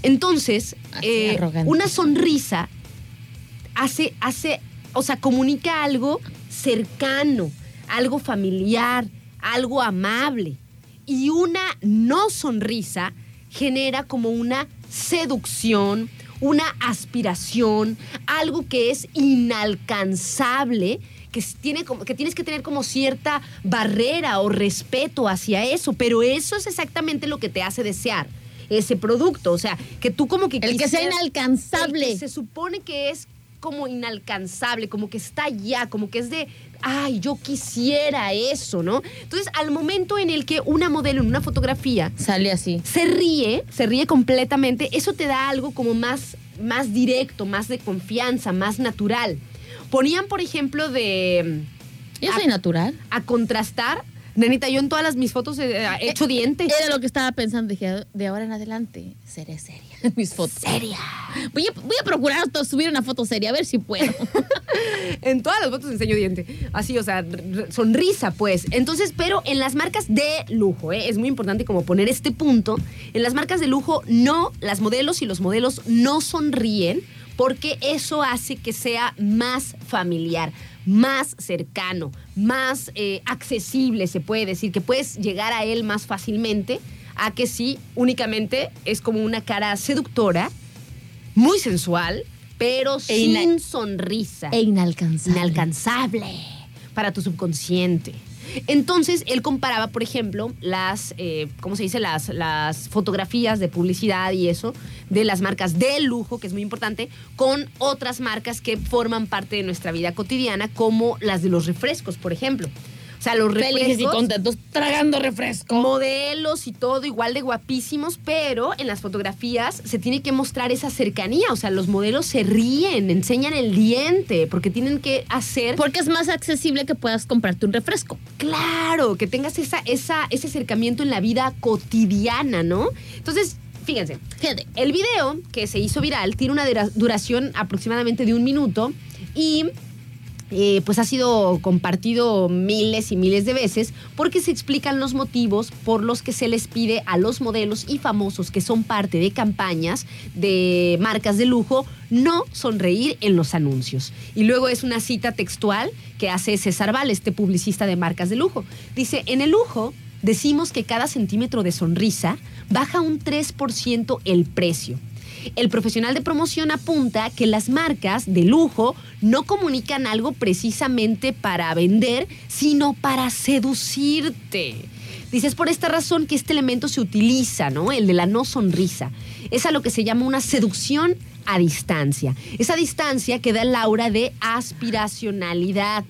Entonces, eh, una sonrisa hace, hace, o sea, comunica algo cercano, algo familiar, algo amable. Y una no sonrisa genera como una seducción, una aspiración, algo que es inalcanzable, que, tiene como, que tienes que tener como cierta barrera o respeto hacia eso, pero eso es exactamente lo que te hace desear ese producto, o sea, que tú como que El que sea inalcanzable. el que se supone que es como inalcanzable, como que está allá, como que es de, ay, yo quisiera eso, ¿no? Entonces, al momento en el que una modelo en una fotografía Sale así. se ríe, se ríe completamente, eso te da algo como más, más directo, más de confianza, más natural. Ponían, por ejemplo, de Yo soy a- natural. a contrastar, nenita, yo en todas las, mis fotos he he hecho diente. Era lo que estaba pensando. Dije, de ahora en adelante seré seria en mis fotos. Seria. Voy a, voy a procurar subir una foto seria, a ver si puedo. En todas las fotos enseño diente. Así, o sea, sonrisa, pues. Entonces, pero en las marcas de lujo, ¿eh? es muy importante como poner este punto. En las marcas de lujo, no, las modelos y los modelos no sonríen porque eso hace que sea más familiar, más cercano, más eh, accesible, se puede decir, que puedes llegar a él más fácilmente, a que sí, únicamente es como una cara seductora, muy sensual, pero E sin sonrisa. e inalcanzable. Inalcanzable para tu subconsciente. Entonces, él comparaba, por ejemplo, las, eh, ¿cómo se dice? Las, las fotografías de publicidad y eso, de las marcas de lujo, que es muy importante, con otras marcas que forman parte de nuestra vida cotidiana, como las de los refrescos, por ejemplo. O sea, los refrescos Felices y contentos tragando refresco. modelos y todo igual de guapísimos, pero en las fotografías se tiene que mostrar esa cercanía, o sea, los modelos se ríen, enseñan el diente, porque tienen que hacer, Porque es más accesible que puedas comprarte un refresco. claro, que tengas esa, esa, ese acercamiento en la vida cotidiana, ¿no? Entonces, fíjense, Fíjate. el video que se hizo viral tiene una dura- duración aproximadamente de un minuto y eh, pues ha sido compartido miles y miles de veces porque se explican los motivos por los que se les pide a los modelos y famosos que son parte de campañas de marcas de lujo no sonreír en los anuncios. Y luego es una cita textual que hace César Val, este publicista de marcas de lujo. Dice, en el lujo decimos que cada centímetro de sonrisa baja un 3% el precio. El profesional de promoción apunta que las marcas de lujo no comunican algo precisamente para vender, sino para seducirte. Dices, por esta razón que este elemento se utiliza, ¿no? El de la no sonrisa. Es a lo que se llama una seducción a distancia. Esa distancia que da el aura de aspiracionalidad.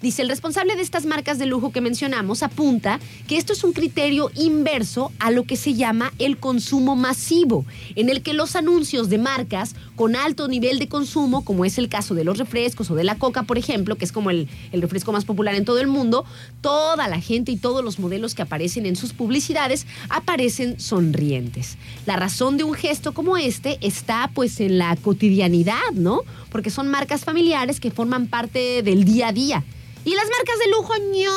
Dice, el responsable de estas marcas de lujo que mencionamos apunta que esto es un criterio inverso a lo que se llama el consumo masivo, en el que los anuncios de marcas con alto nivel de consumo, como es el caso de los refrescos o de la coca, por ejemplo, que es como el, refresco más popular en todo el mundo, toda la gente y todos los modelos que aparecen en sus publicidades aparecen sonrientes. La razón de un gesto como este está pues en la cotidianidad, ¿no? Porque son marcas familiares que forman parte del día a día. Y las marcas de lujo, ño.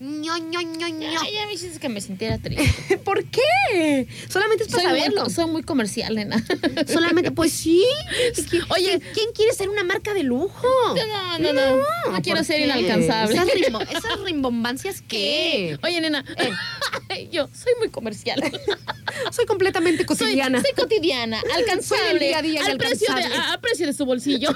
ño, ño, ño, ño. Ya me hiciste que me sintiera triste. ¿Por qué? Solamente es para Soy saberlo. muy, soy muy comercial, nena. Solamente, pues sí. ¿Qui- Oye. ¿quién quiere ser una marca de lujo? No, no, no. No, quiero ¿por ser qué? inalcanzable. Esas, rimbo- esas rimbombancias, ¿qué? Oye, nena. Yo soy muy comercial. Soy completamente Soy, cotidiana. soy cotidiana, alcanzable. Soy día a día al, precio de, alcanzable. a- al precio de su bolsillo.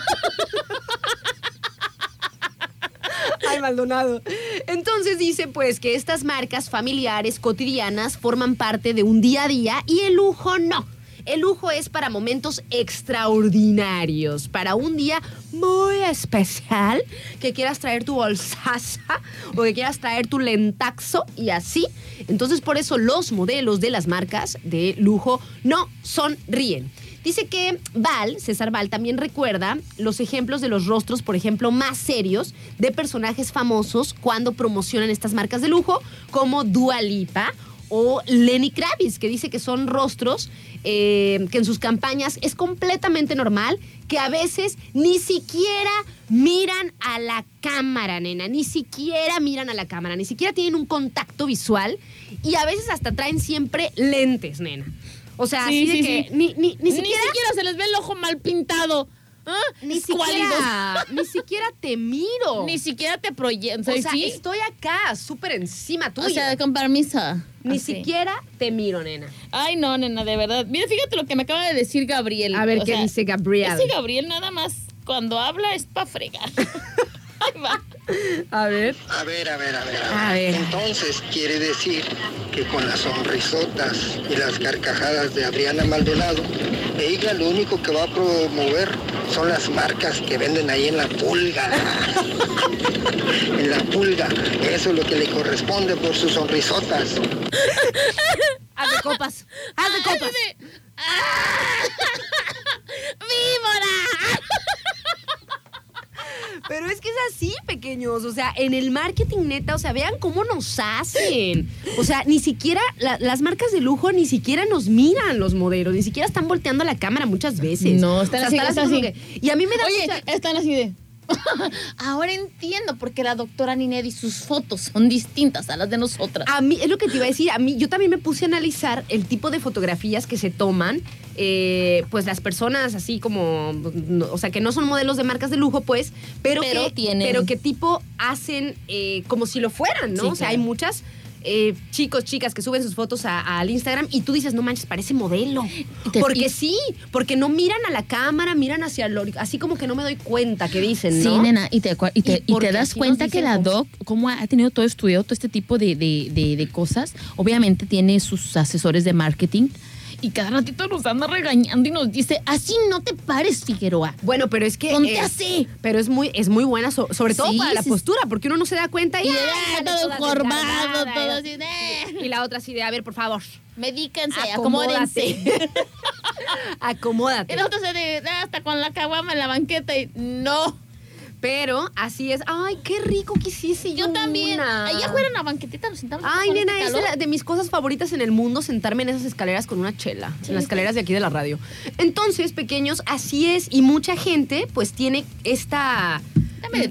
Ay, Maldonado. Entonces dice pues que estas marcas familiares cotidianas forman parte de un día a día y el lujo no. El lujo es para momentos extraordinarios, para un día muy especial, que quieras traer tu bolsaza o que quieras traer tu lentaxo y así. Entonces por eso los modelos de las marcas de lujo no sonríen. Dice que Val, César Val, también recuerda los ejemplos de los rostros, por ejemplo, más serios de personajes famosos cuando promocionan estas marcas de lujo, como Dua Lipa o Lenny Kravitz, que dice que son rostros eh, que en sus campañas es completamente normal, que a veces ni siquiera miran a la cámara, nena, ni siquiera miran a la cámara, ni siquiera tienen un contacto visual y a veces hasta traen siempre lentes, nena. O sea, Sí, así de sí, que sí. ni, ni, ni Ni siquiera siquiera se les ve el ojo mal pintado. ¿Ah? ni siquiera, ni siquiera te miro. Ni siquiera te proyectan. o sea, estoy acá, súper encima tuya. O sea, con permiso. ni Así. siquiera te miro, nena. Ay, no, nena, de verdad. Mira, fíjate lo que me acaba de decir Gabriel. A ver O qué sea, dice Gabriel. Ese Gabriel nada más cuando habla es pa' fregar. Ahí va. A ver. A ver, a ver, a ver. A ver. Entonces quiere decir que con las sonrisotas y las carcajadas de Adriana Maldonado, ella lo único que va a promover son las marcas que venden ahí en la pulga. en la pulga. Eso es lo que le corresponde por sus sonrisotas. Haz de copas. Haz de copas. ¡Víbora! Pero es que es así, pequeños. O sea, en el marketing neta, o sea, vean cómo nos hacen. O sea, ni siquiera la- las marcas de lujo ni siquiera nos miran los modelos, ni siquiera están volteando la cámara muchas veces. No, están O sea, así, están como así. que- y a mí me da Oye, mucha- están así de. Ahora entiendo por qué la doctora Ninedi sus fotos son distintas a las de nosotras. A mí, es lo que te iba a decir, a mí, yo también me puse a analizar el tipo de fotografías que se toman, eh, pues las personas así como, no- o sea, que no son modelos de marcas de lujo, pues, pero, Pero que, tienen- pero que tipo hacen eh, como si lo fueran, ¿no? Sí, o sea, claro. hay muchas eh, chicos, chicas que suben sus fotos a- al Instagram y tú dices, no manches, parece modelo. porque sí, porque no miran a la cámara, miran hacia el así como que no me doy cuenta que dicen, Sí, ¿no? nena, y te, y te, Y y te porque das cuenta que la doc, como ha tenido todo estudiado, todo este tipo de, de- de- de cosas, obviamente tiene sus asesores de marketing y cada ratito nos anda regañando y nos dice, así no te pares, Figueroa. Bueno, pero es que. Ponte eh, así. Pero es muy, es muy buena, so- sobre todo Sí, para la postura, porque uno no se da cuenta y. Y ¡ay, ah, sale todo encorvado, todo así de... Y la otra así de, a ver, por favor. Medíquense, Acomódate. acomódense. Acomódate. Y la otra se de, "Ah, hasta con la caguama en la banqueta y no. Pero así es. Ay, qué rico que hiciese yo. Yo también. una. Allá afuera en la banquetita nos sentamos. Ay, nena, este es de, calor. la- de mis cosas favoritas en el mundo sentarme en esas escaleras con una chela, en las escaleras de aquí de la radio. Entonces, pequeños, así es. Y mucha gente, pues, tiene esta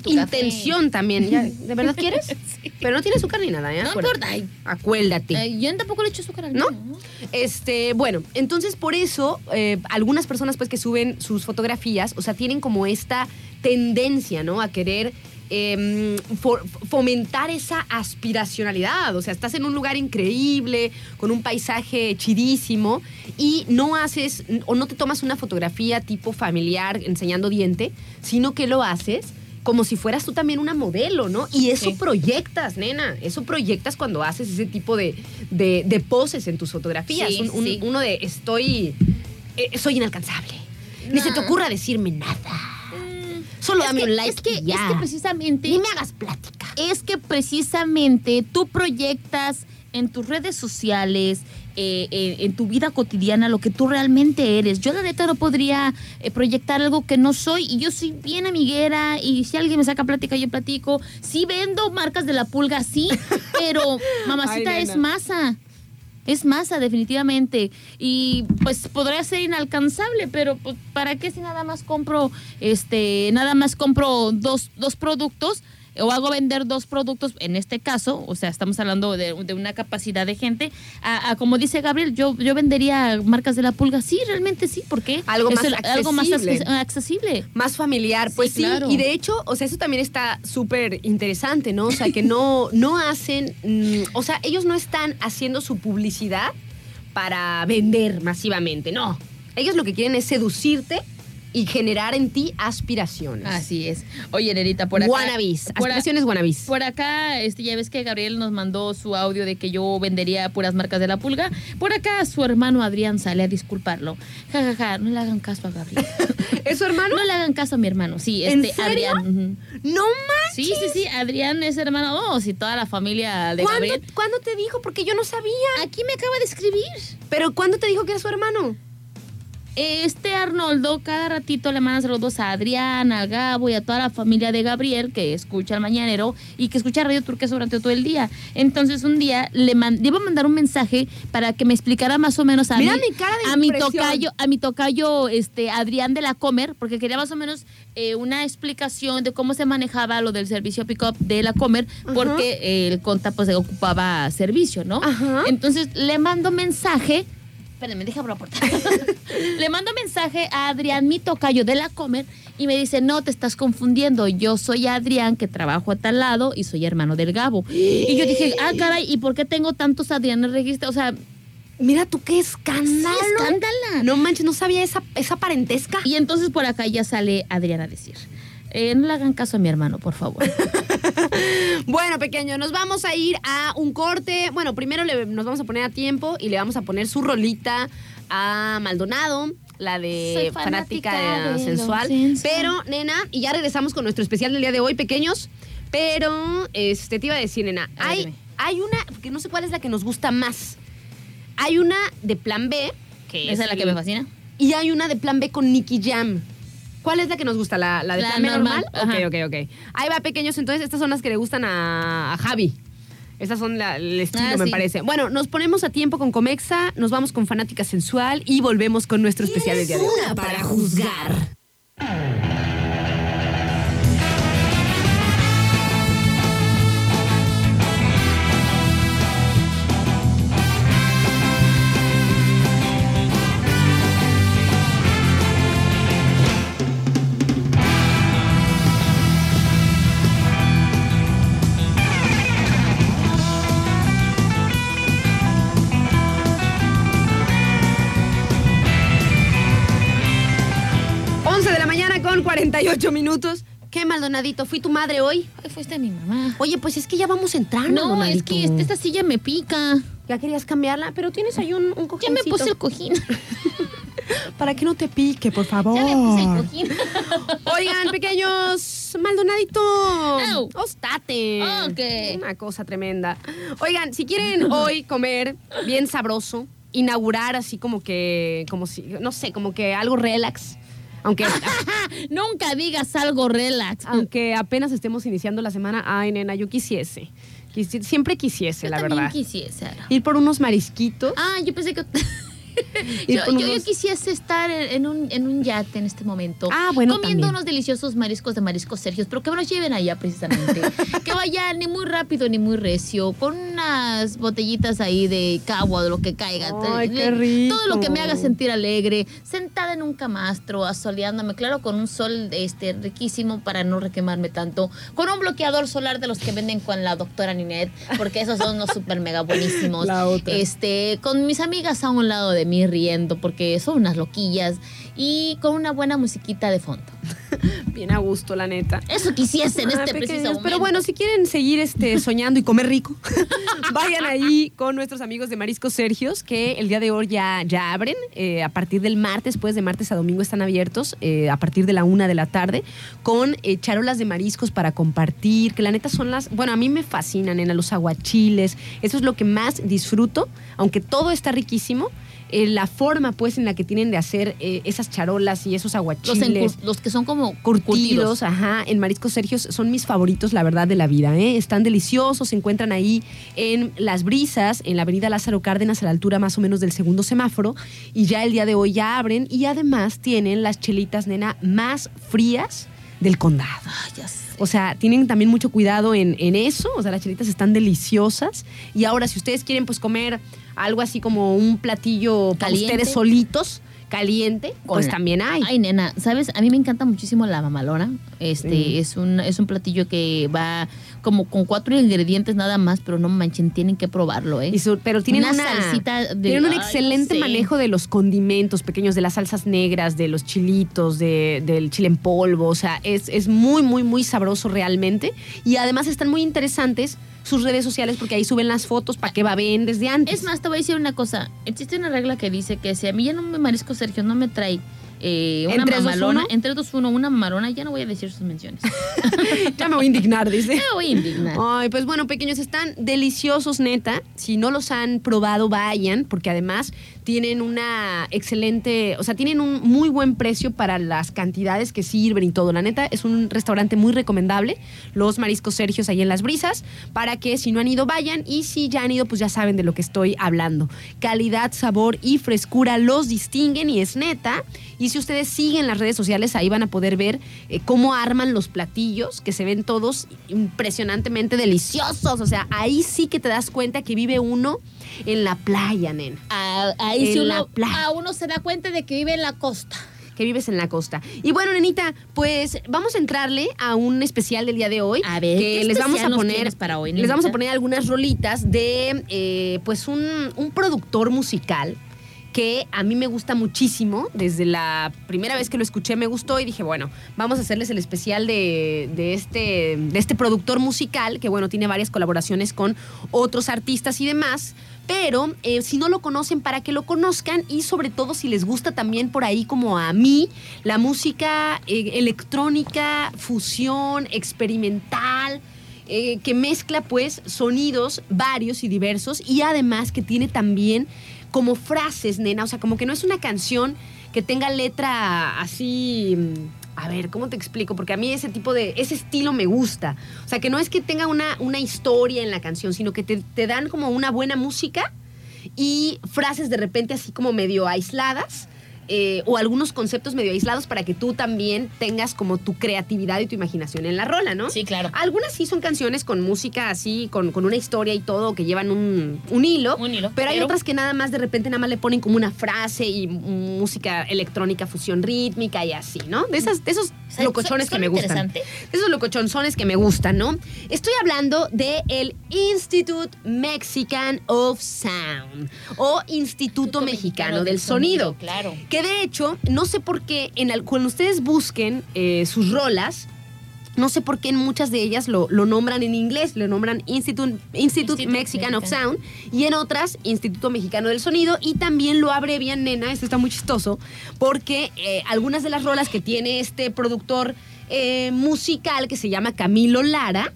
intención también. Ya, ¿De verdad quieres? Pero no tiene azúcar ni nada, ¿eh? No importa. Acuérdate. yo tampoco le echo azúcar al ¿No? mío, Este, bueno, entonces por eso eh, algunas personas pues que suben sus fotografías, o sea, tienen como esta tendencia, ¿no? A querer em, fo- fomentar esa aspiracionalidad. O sea, estás en un lugar increíble, con un paisaje chidísimo, y no haces o no te tomas una fotografía tipo familiar enseñando diente, sino que lo haces como si fueras tú también una modelo, ¿no? Y eso Sí. proyectas, nena. Eso proyectas cuando haces ese tipo de, de- de poses en tus fotografías. Sí, Un- un- sí. Uno de estoy. eh, soy inalcanzable. Ni se te ocurra decirme nada. Solo Es dame que- un like. es que, ya. es que precisamente. Ni me hagas plática. es que precisamente tú proyectas en tus redes sociales, eh, eh, en tu vida cotidiana, lo que tú realmente eres. Yo la neta no podría eh, proyectar algo que no soy y yo soy bien amiguera y si alguien me saca plática yo platico. Sí vendo marcas de la pulga, sí, pero mamacita Ay, es masa. Es masa, definitivamente. Y pues podría ser inalcanzable, pero pues, ¿para qué si nada más compro, este, nada más compro dos, dos productos? O hago vender dos productos, en este caso, o sea, estamos hablando de, de una capacidad de gente, a, a como dice Gabriel, yo, yo vendería marcas de la pulga, sí, realmente sí, ¿por qué? Algo más el- algo más accesible. acces- accesible. Más familiar, Sí, pues sí, claro. y de hecho, o sea, eso también está súper interesante, ¿no? O sea, que no, no hacen, mm, o sea, ellos no están haciendo su publicidad para vender masivamente, no. Ellos lo que quieren es seducirte y generar en ti aspiraciones. Así es. Oye, Nerita, por acá. A- aspiraciones wannabes. Por acá, este, ya ves que Gabriel nos mandó su audio de que yo vendería puras marcas de la pulga. Por acá su hermano Adrián sale a disculparlo. Ja, ja, ja, no le hagan caso a Gabriel. ¿Es su hermano? no le hagan caso a mi hermano, sí, ¿En este serio? Adrián. No manches. Sí, sí, sí, Adrián es hermano. Oh, sí, toda la familia de ¿Cuándo, Gabriel. ¿Cuándo te dijo? Porque yo no sabía. Aquí me acaba de escribir. Pero ¿cuándo te dijo que era su hermano? Este Arnoldo cada ratito le manda saludos a Adrián, a Gabo y a toda la familia de Gabriel que escucha el mañanero y que escucha Radio Turquesa durante todo el día. Entonces un día le, man- le iba a mandar un mensaje para que me explicara más o menos a Mira mi cara de a mi tocayo, a mi tocayo este Adrián de la Comer, porque quería más o menos eh, una explicación de cómo se manejaba lo del servicio pick-up de la Comer, Ajá. porque eh, el conta pues ocupaba servicio, ¿no? Ajá. Entonces le mando mensaje. Espérenme, la puerta. le mando mensaje a Adrián, mi tocayo de la Comer, y me dice: No, te estás confundiendo. Yo soy Adrián, que trabajo a tal lado, y soy hermano del Gabo. Y yo dije: Ah, caray, ¿y por qué tengo tantos Adrianes registrados? O sea, Mira tú qué escándalo. sí, escándala. No manches, no sabía esa, esa parentesca. Y entonces por acá ya sale Adrián a decir: eh, No le hagan caso a mi hermano, por favor. Bueno, pequeño, nos vamos a ir a un corte. Bueno, primero le- nos vamos a poner a tiempo y le vamos a poner su rolita a Maldonado, la de fanática, fanática de de lo sensual. sensual. Pero, nena, y ya regresamos con nuestro especial del día de hoy, pequeños. Pero, este, te iba a decir, nena, A hay, hay una, que no sé cuál es la que nos gusta más. Hay una de plan B, que Esa es la que me fascina. y hay una de plan B con Nicky Jam. ¿Cuál es la que nos gusta? ¿La, la de La plan B normal? normal, Ok, ok, ok. Ahí va, pequeños. Entonces, estas son las que le gustan a, a Javi. Estas son la- el estilo, Ah, me sí. parece. Bueno, nos ponemos a tiempo con Comexa, nos vamos con Fanática Sensual y volvemos con nuestro especial del día de hoy. Una para juzgar. 48 minutos. ¿Qué, Maldonadito? ¿Fui tu madre hoy? Ay, fuiste mi mamá. Oye, pues es que ya vamos a entrar, No, Maldonadito. es que esta silla me pica. Ya querías cambiarla, pero tienes ahí un, un Ya cojincito. me puse el cojín. Para que no te pique, por favor. Ya me puse el cojín. Oigan, pequeños, Maldonadito. Au. Ostate. Ok. Una cosa tremenda. Oigan, si quieren hoy comer bien sabroso, inaugurar así como que, como si, no sé, como que algo relax. Aunque, Nunca digas algo relax. aunque apenas estemos iniciando la semana, ay, nena, yo quisiese. Quisi- siempre quisiese, Yo la también verdad. quisiese. Ir por unos marisquitos. Ah, yo pensé que... Yo, yo- yo unos- quisiese estar en un, en un yate en este momento. Ah, bueno, Comiendo también. unos deliciosos mariscos de mariscos Sergios, pero que me los lleven allá precisamente. que vayan ni muy rápido ni muy recio, con unas botellitas ahí de cagua de lo que caiga. Ay, qué Eh, rico. Todo lo que me haga sentir alegre, sentada en un camastro, asoleándome, claro, con un sol este riquísimo para no requemarme tanto, con un bloqueador solar de los que venden con la doctora Ninette, porque esos son los super mega buenísimos. La otra. Este, con mis amigas a un lado de mí riendo, porque son unas loquillas, y con una buena musiquita de fondo. Bien a gusto, la neta. Eso quisiese en Ah, este pequeños, preciso momento. Pero bueno, si quieren seguir este, soñando y comer rico, vayan ahí con nuestros amigos de Mariscos Sergios, que el día de hoy ya, ya abren. eh, a partir del martes, pues de martes a domingo están abiertos, eh, a partir de la una de la tarde, con eh, charolas de mariscos para compartir, que la neta son las, bueno, a mí me fascinan, en los aguachiles. Eso es lo que más disfruto, aunque todo está riquísimo. Eh, la forma, pues, en la que tienen de hacer eh, esas charolas y esos aguachiles los que son como curtidos, curtidos. ajá, en Mariscos Sergios son mis favoritos, la verdad, de la vida. ¿eh? Están deliciosos, se encuentran ahí en Las Brisas, en la avenida Lázaro Cárdenas, a la altura más o menos del segundo semáforo, y ya el día de hoy ya abren, y además tienen las chelitas, nena, más frías del condado. Ay, ya sé. O sea, tienen también mucho cuidado en, en eso. O sea, las chelitas están deliciosas. Y ahora, si ustedes quieren, pues, comer algo así como un platillo para Caliente. ustedes solitos, caliente, pues la- también hay. Ay, nena, ¿sabes? A mí me encanta muchísimo la mamalona. Este Sí. es un es un platillo que va como con cuatro ingredientes nada más, pero no manchen, tienen que probarlo, ¿eh? Y su- pero tienen Una una, salsita de- tienen un ay, excelente sí. manejo de los condimentos pequeños, de las salsas negras, de los chilitos, de- del chile en polvo. O sea, es, es muy, muy, muy sabroso realmente. Y además están muy interesantes sus redes sociales porque ahí suben las fotos para que baben desde antes. Es más, te voy a decir una cosa. Existe una regla que dice que si a mí ya no me marisco Sergio no me trae eh, una ¿En tres, dos, mamalona, uno? entre dos uno, una mamalona, ya no voy a decir sus menciones. ya me voy a indignar, dice. Ya me voy a indignar. Ay, pues bueno, pequeños, están deliciosos, neta. Si no los han probado, vayan, porque además tienen una excelente, o sea, tienen un muy buen precio para las cantidades que sirven y todo. La neta, es un restaurante muy recomendable, los Mariscos Sergios ahí en Las Brisas, para que si no han ido, vayan, y si ya han ido, pues ya saben de lo que estoy hablando. Calidad, sabor y frescura los distinguen y es neta. Y si ustedes siguen las redes sociales, ahí van a poder ver eh, cómo arman los platillos, que se ven todos impresionantemente deliciosos. O sea, ahí sí que te das cuenta que vive uno en la playa, nena. Ah, ahí sí En uno, la playa. a uno se da cuenta de que vive en la costa. Que vives en la costa. Y bueno, nenita, pues vamos a entrarle a un especial del día de hoy. A ver, que ¿qué les vamos a poner. para hoy, les vamos a nenita? poner algunas rolitas de eh, pues un, un productor musical que a mí me gusta muchísimo. Desde la primera vez que lo escuché me gustó y dije, bueno, vamos a hacerles el especial de, de este, de este productor musical, que bueno, tiene varias colaboraciones con otros artistas y demás. Pero eh, si no lo conocen, para que lo conozcan y sobre todo si les gusta también por ahí como a mí, la música eh, electrónica, fusión, experimental, eh, que mezcla pues sonidos varios y diversos y además que tiene también como frases, nena, o sea, como que no es una canción que tenga letra así... A ver, ¿cómo te explico? Porque a mí ese tipo de, ese estilo me gusta. O sea, que no es que tenga una, una historia en la canción, sino que te, te dan como una buena música y frases de repente así como medio aisladas. Eh, o algunos conceptos medio aislados para que tú también tengas como tu creatividad y tu imaginación en la rola, ¿no? Sí, claro. Algunas sí son canciones con música así, con, con una historia y todo, que llevan un, un hilo. Un hilo, Pero hay pero- otras que nada más de repente nada más le ponen como una frase y música electrónica, fusión rítmica y así, ¿no? De, esas, de esos Son- locochones son que me gustan. De esos locochonzones que me gustan, ¿no? Estoy hablando de el Institute Mexican of Sound o Instituto, Mexicano, del Sonido. Claro. Que de hecho, no sé por qué, en al- cuando ustedes busquen eh, sus rolas, no sé por qué en muchas de ellas lo, lo nombran en inglés, lo nombran Institute, Institute Institute Mexican of. Sound y en otras Instituto Mexicano del Sonido y también lo abrevian, nena, esto está muy chistoso, porque eh, algunas de las rolas que tiene este productor eh, musical que se llama Camilo Lara,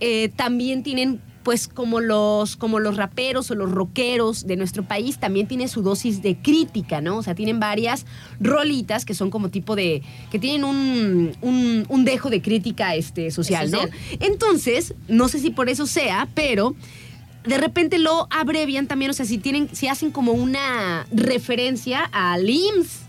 eh, también tienen pues como los, como los raperos o los rockeros de nuestro país, también tiene su dosis de crítica, ¿no? O sea, tienen varias rolitas que son como tipo de, que tienen un, un, un dejo de crítica este, social, ¿no? Entonces, no sé si por eso sea, pero de repente lo abrevian también, o sea, si tienen, si hacen como una referencia al IMSS,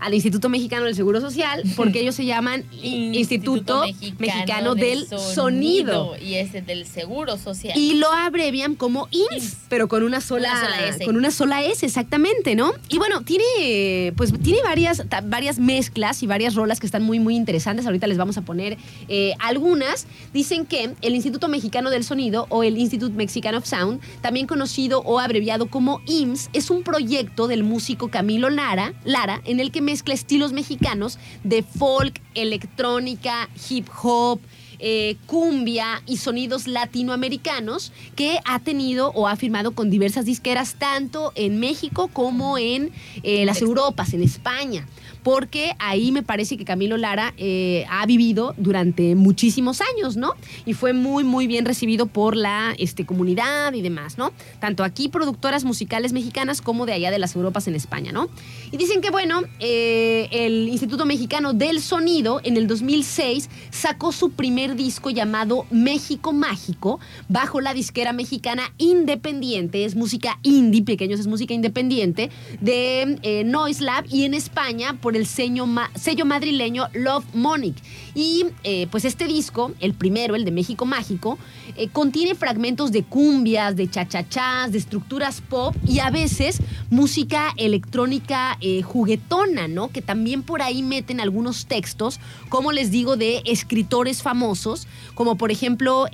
al Instituto Mexicano del Seguro Social, porque ellos se llaman Instituto, Mexicano, del Sonido. Y ese del Seguro Social. Y lo abrevian como IMSS, IMSS. pero con una sola, Una sola S. con una sola S, exactamente, ¿no? Y bueno, tiene, pues, tiene varias, varias mezclas y varias rolas que están muy, muy interesantes. Ahorita les vamos a poner eh, algunas. Dicen que el Instituto Mexicano del Sonido o el Institute Mexican of Sound, también conocido o abreviado como IMSS, es un proyecto del músico Camilo Lara, Lara en el que mezcla estilos mexicanos de folk, electrónica, hip hop, eh, cumbia y sonidos latinoamericanos que ha tenido o ha firmado con diversas disqueras tanto en México como en eh, las Europas, en España. Porque ahí me parece que Camilo Lara eh, ha vivido durante muchísimos años, ¿no? Y fue muy, muy bien recibido por la este, comunidad y demás, ¿no? Tanto aquí productoras musicales mexicanas como de allá de las Europas en España, ¿no? Y dicen que, bueno, eh, el Instituto Mexicano del Sonido en el 2006 sacó su primer disco llamado México Mágico bajo la disquera mexicana independiente, es música indie, pequeños, es música independiente de eh, Noise Lab y en España por el sello, ma- sello madrileño Love Monic. Y eh, pues este disco, el primero, el de México Mágico, eh, contiene fragmentos de cumbias, de chachachás, de estructuras pop y a veces música electrónica eh, juguetona, ¿no? Que también por ahí meten algunos textos, como les digo, de escritores famosos, como por ejemplo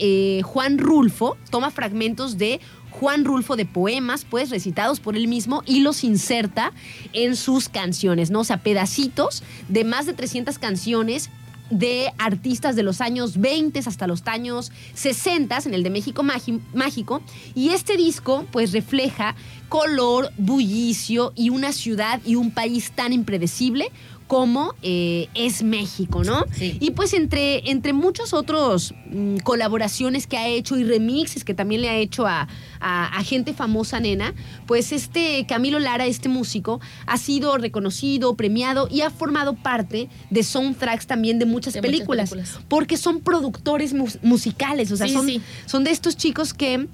Juan Rulfo, toma fragmentos de Juan Rulfo de poemas, pues recitados por él mismo y los inserta en sus canciones, ¿no? O sea, pedacitos de más de 300 canciones de artistas de los años 20 hasta los años 60 en el de México Mágico. Y este disco, pues, refleja color, bullicio y una ciudad y un país tan impredecible como eh, es México, ¿no? Sí. Y pues entre, entre muchos otros mm, colaboraciones que ha hecho y remixes que también le ha hecho a, a- a gente famosa, nena, pues este Camilo Lara, este músico, ha sido reconocido, premiado y ha formado parte de soundtracks también de muchas, De muchas películas, películas. Porque son productores mus- musicales, o sea, Sí, son, sí. son de estos chicos que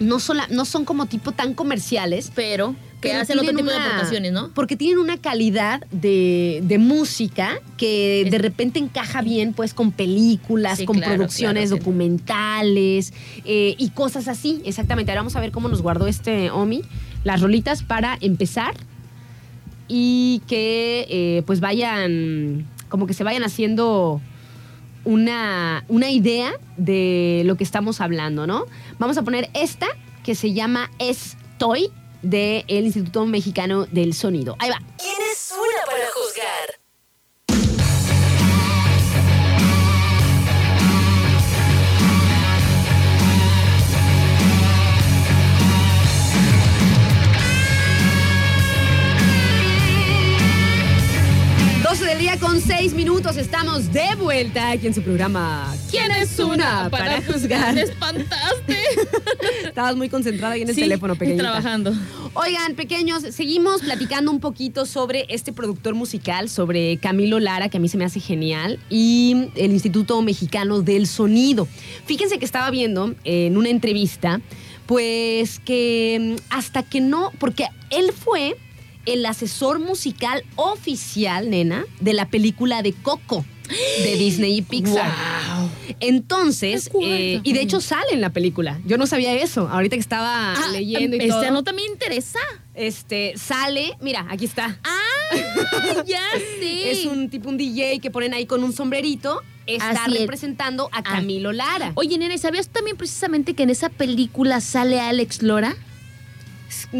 no, sola- no son como tipo tan comerciales, Pero que pero hacen otro tipo de una- aportaciones, ¿no? Porque tienen una calidad de, de música que Es- de repente encaja bien pues con películas, Sí, con claro, producciones claro, documentales eh, y cosas así. Exactamente. Ahora vamos a ver cómo nos guardó este Omi las rolitas para empezar y que eh, pues vayan, como que se vayan haciendo una, una idea de lo que estamos hablando, ¿no? Vamos a poner esta que se llama Estoy del Instituto Mexicano del Sonido. Ahí va. ¿Quién es una para juzgar? Con seis minutos. Estamos de vuelta aquí en su programa. ¿Quién es una para juzgar? Me espantaste. Estabas muy concentrada ahí en el Sí, teléfono, pequeñita. trabajando. Oigan, pequeños, seguimos platicando un poquito sobre este productor musical, sobre Camilo Lara, que a mí se me hace genial, y el Instituto Mexicano del Sonido. Fíjense que estaba viendo en una entrevista, pues que mm, hasta que no, porque él fue el asesor musical oficial, nena, de la película de Coco de Disney y Pixar. Wow. Entonces, eh, y de hecho sale en la película. Yo no sabía eso. Ahorita que estaba Ah, leyendo y esta todo. nota me interesa. Este, sale, mira, aquí está. Ah, ya sé. Es un tipo un DJ que ponen ahí con un sombrerito. Está Así es. representando a Ah. Camilo Lara. Oye, nene, ¿sabías también precisamente que en esa película sale Alex Lora?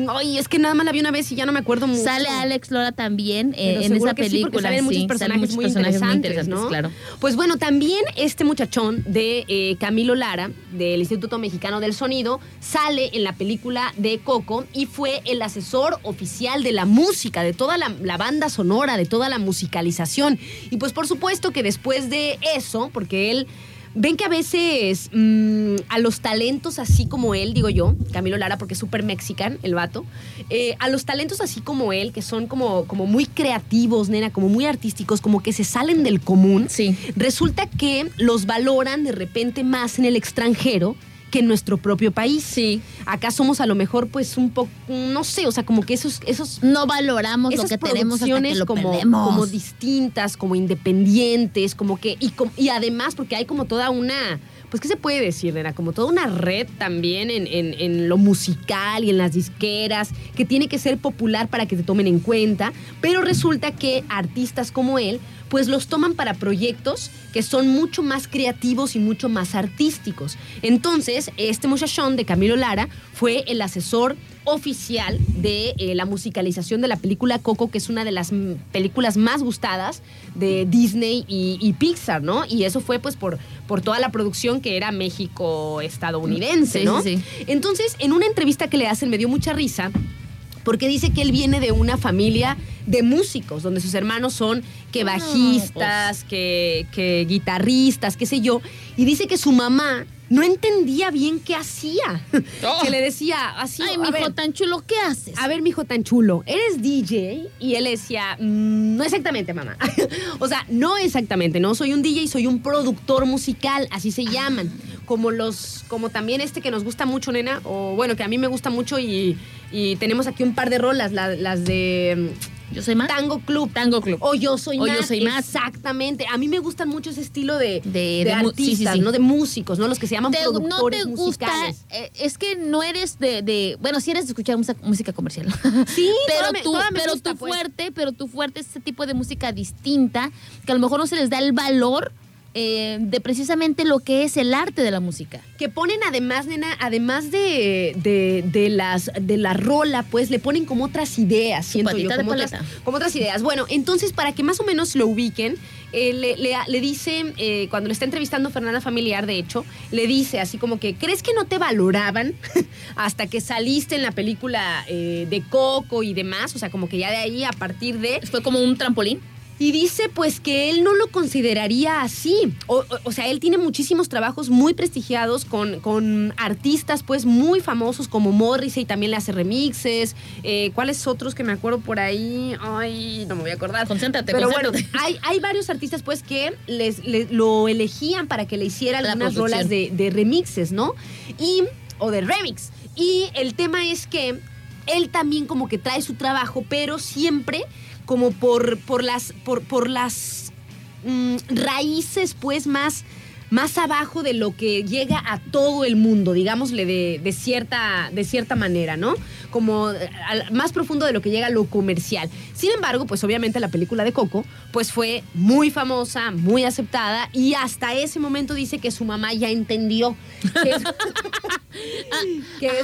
Ay, es que nada más la vi una vez y ya no me acuerdo mucho. Sale Alex Lora también eh, en esa que sí, porque película. salen muchos sí, muchos muy, personajes interesantes, muy interesantes, ¿no? claro. Pues bueno, también este muchachón de eh, Camilo Lara, del Instituto Mexicano del Sonido, sale en la película de Coco y fue el asesor oficial de la música, de toda la, la banda sonora, de toda la musicalización. Y pues por supuesto que después de eso, porque él... Ven que a veces mm, a los talentos así como él, digo yo, Camilo Lara, porque es súper mexican el vato, eh, a los talentos así como él, que son como, como muy creativos, nena, como muy artísticos, como que se salen del común, Sí. resulta que los valoran de repente más en el extranjero que en nuestro propio país. Sí. Acá somos a lo mejor pues un poco, no sé, o sea, como que esos, esos No valoramos lo esas que tenemos hasta que lo como, perdemos. como distintas, como independientes, como que y, y además porque hay como toda una pues qué se puede decir, Nena, como toda una red también en, en- en lo musical y en las disqueras que tiene que ser popular para que te tomen en cuenta, pero resulta que artistas como él pues los toman para proyectos que son mucho más creativos y mucho más artísticos. Entonces, este muchachón de Camilo Lara fue el asesor oficial de eh, la musicalización de la película Coco, que es una de las mm, películas más gustadas de Disney y, y Pixar, ¿no? Y eso fue pues por, por toda la producción que era México-estadounidense, Sí, ¿no? sí, sí. Entonces, en una entrevista que le hacen me dio mucha risa porque dice que él viene de una familia de músicos, donde sus hermanos son que bajistas, que, que guitarristas, qué sé yo, y dice que su mamá no entendía bien qué hacía, Oh. que le decía así, Ay, mijo, ver, tan chulo, ¿qué haces? a ver, mijo tan chulo, ¿eres DJ? Y él decía, "Mm, no exactamente, mamá. o sea, no exactamente, no soy un DJ, soy un productor musical, así se llaman. Como los, como también este que nos gusta mucho, nena, o bueno, que a mí me gusta mucho y, y tenemos aquí un par de rolas, la- las de Yo soy más. mm, Tango Club. Tango Club. O yo soy O Yo. Soy Más. Exactamente. A mí me gustan mucho ese estilo de, De- de, de mu- sí, sí, artistas, sí. ¿no? De músicos, ¿no? Los que se llaman Te- no productores te gusta, musicales. eh, es que no eres de, de- bueno, sí eres de escuchar música, música comercial. Sí, pero tú, pero gusta, tu pues. fuerte, pero tu fuerte es ese tipo de música distinta que a lo mejor no se les da el valor eh, de precisamente lo que es el arte de la música. Que ponen además, nena, además de, de, de las, de la rola, pues le ponen como otras ideas, siento yo. Como otras, como otras ideas. Bueno, entonces, para que más o menos lo ubiquen, eh, le, le- le dice, eh, cuando le está entrevistando Fernanda Familiar, de hecho, le dice así como que, ¿crees que no te valoraban hasta que saliste en la película de Coco y demás? O sea, como que ya de ahí, a partir de... Fue como un trampolín. Y dice pues que él no lo consideraría así. O, o- sea, él tiene muchísimos trabajos muy prestigiados con, con artistas pues muy famosos como Morrissey, también le hace remixes. Eh, ¿Cuáles otros que me acuerdo por ahí? Ay, no me voy a acordar. Concéntrate, Pero bueno, concéntrate. hay, hay varios artistas pues que les, les- lo elegían para que le hiciera algunas rolas de, de remixes, ¿no? Y, o de remix. Y el tema es que él también como que trae su trabajo, pero siempre como por, por las, por, por las mm, raíces pues más, más abajo de lo que llega a todo el mundo, digámosle de, de cierta, de cierta manera, ¿no? Como eh, al- más profundo de lo que llega a lo comercial. Sin embargo, pues obviamente la película de Coco pues fue muy famosa, muy aceptada y hasta ese momento dice que su mamá ya entendió qué es,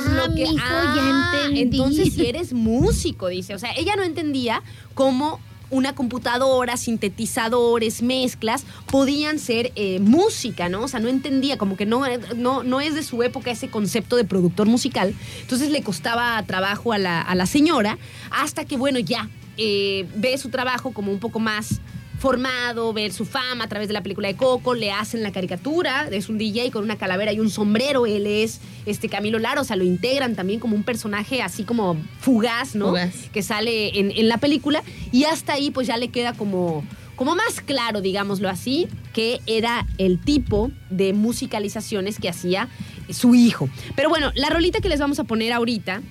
Ah, lo que... mijo, ya Ah, entendí. entonces si eres músico, dice. O sea, ella no entendía cómo una computadora, sintetizadores, mezclas, podían ser eh, música, ¿no? O sea, no entendía, como que no, no, no es de su época ese concepto de productor musical. Entonces le costaba trabajo a la, a la señora, hasta que, bueno, ya eh, ve su trabajo como un poco más formado, ver su fama a través de la película de Coco, le hacen la caricatura, es un DJ con una calavera y un sombrero, él es este Camilo Lara, o sea, lo integran también como un personaje así como fugaz, ¿no? Fugaz. Que sale en, en la película y hasta ahí pues ya le queda como, como más claro, digámoslo así, que era el tipo de musicalizaciones que hacía su hijo. Pero bueno, la rolita que les vamos a poner ahorita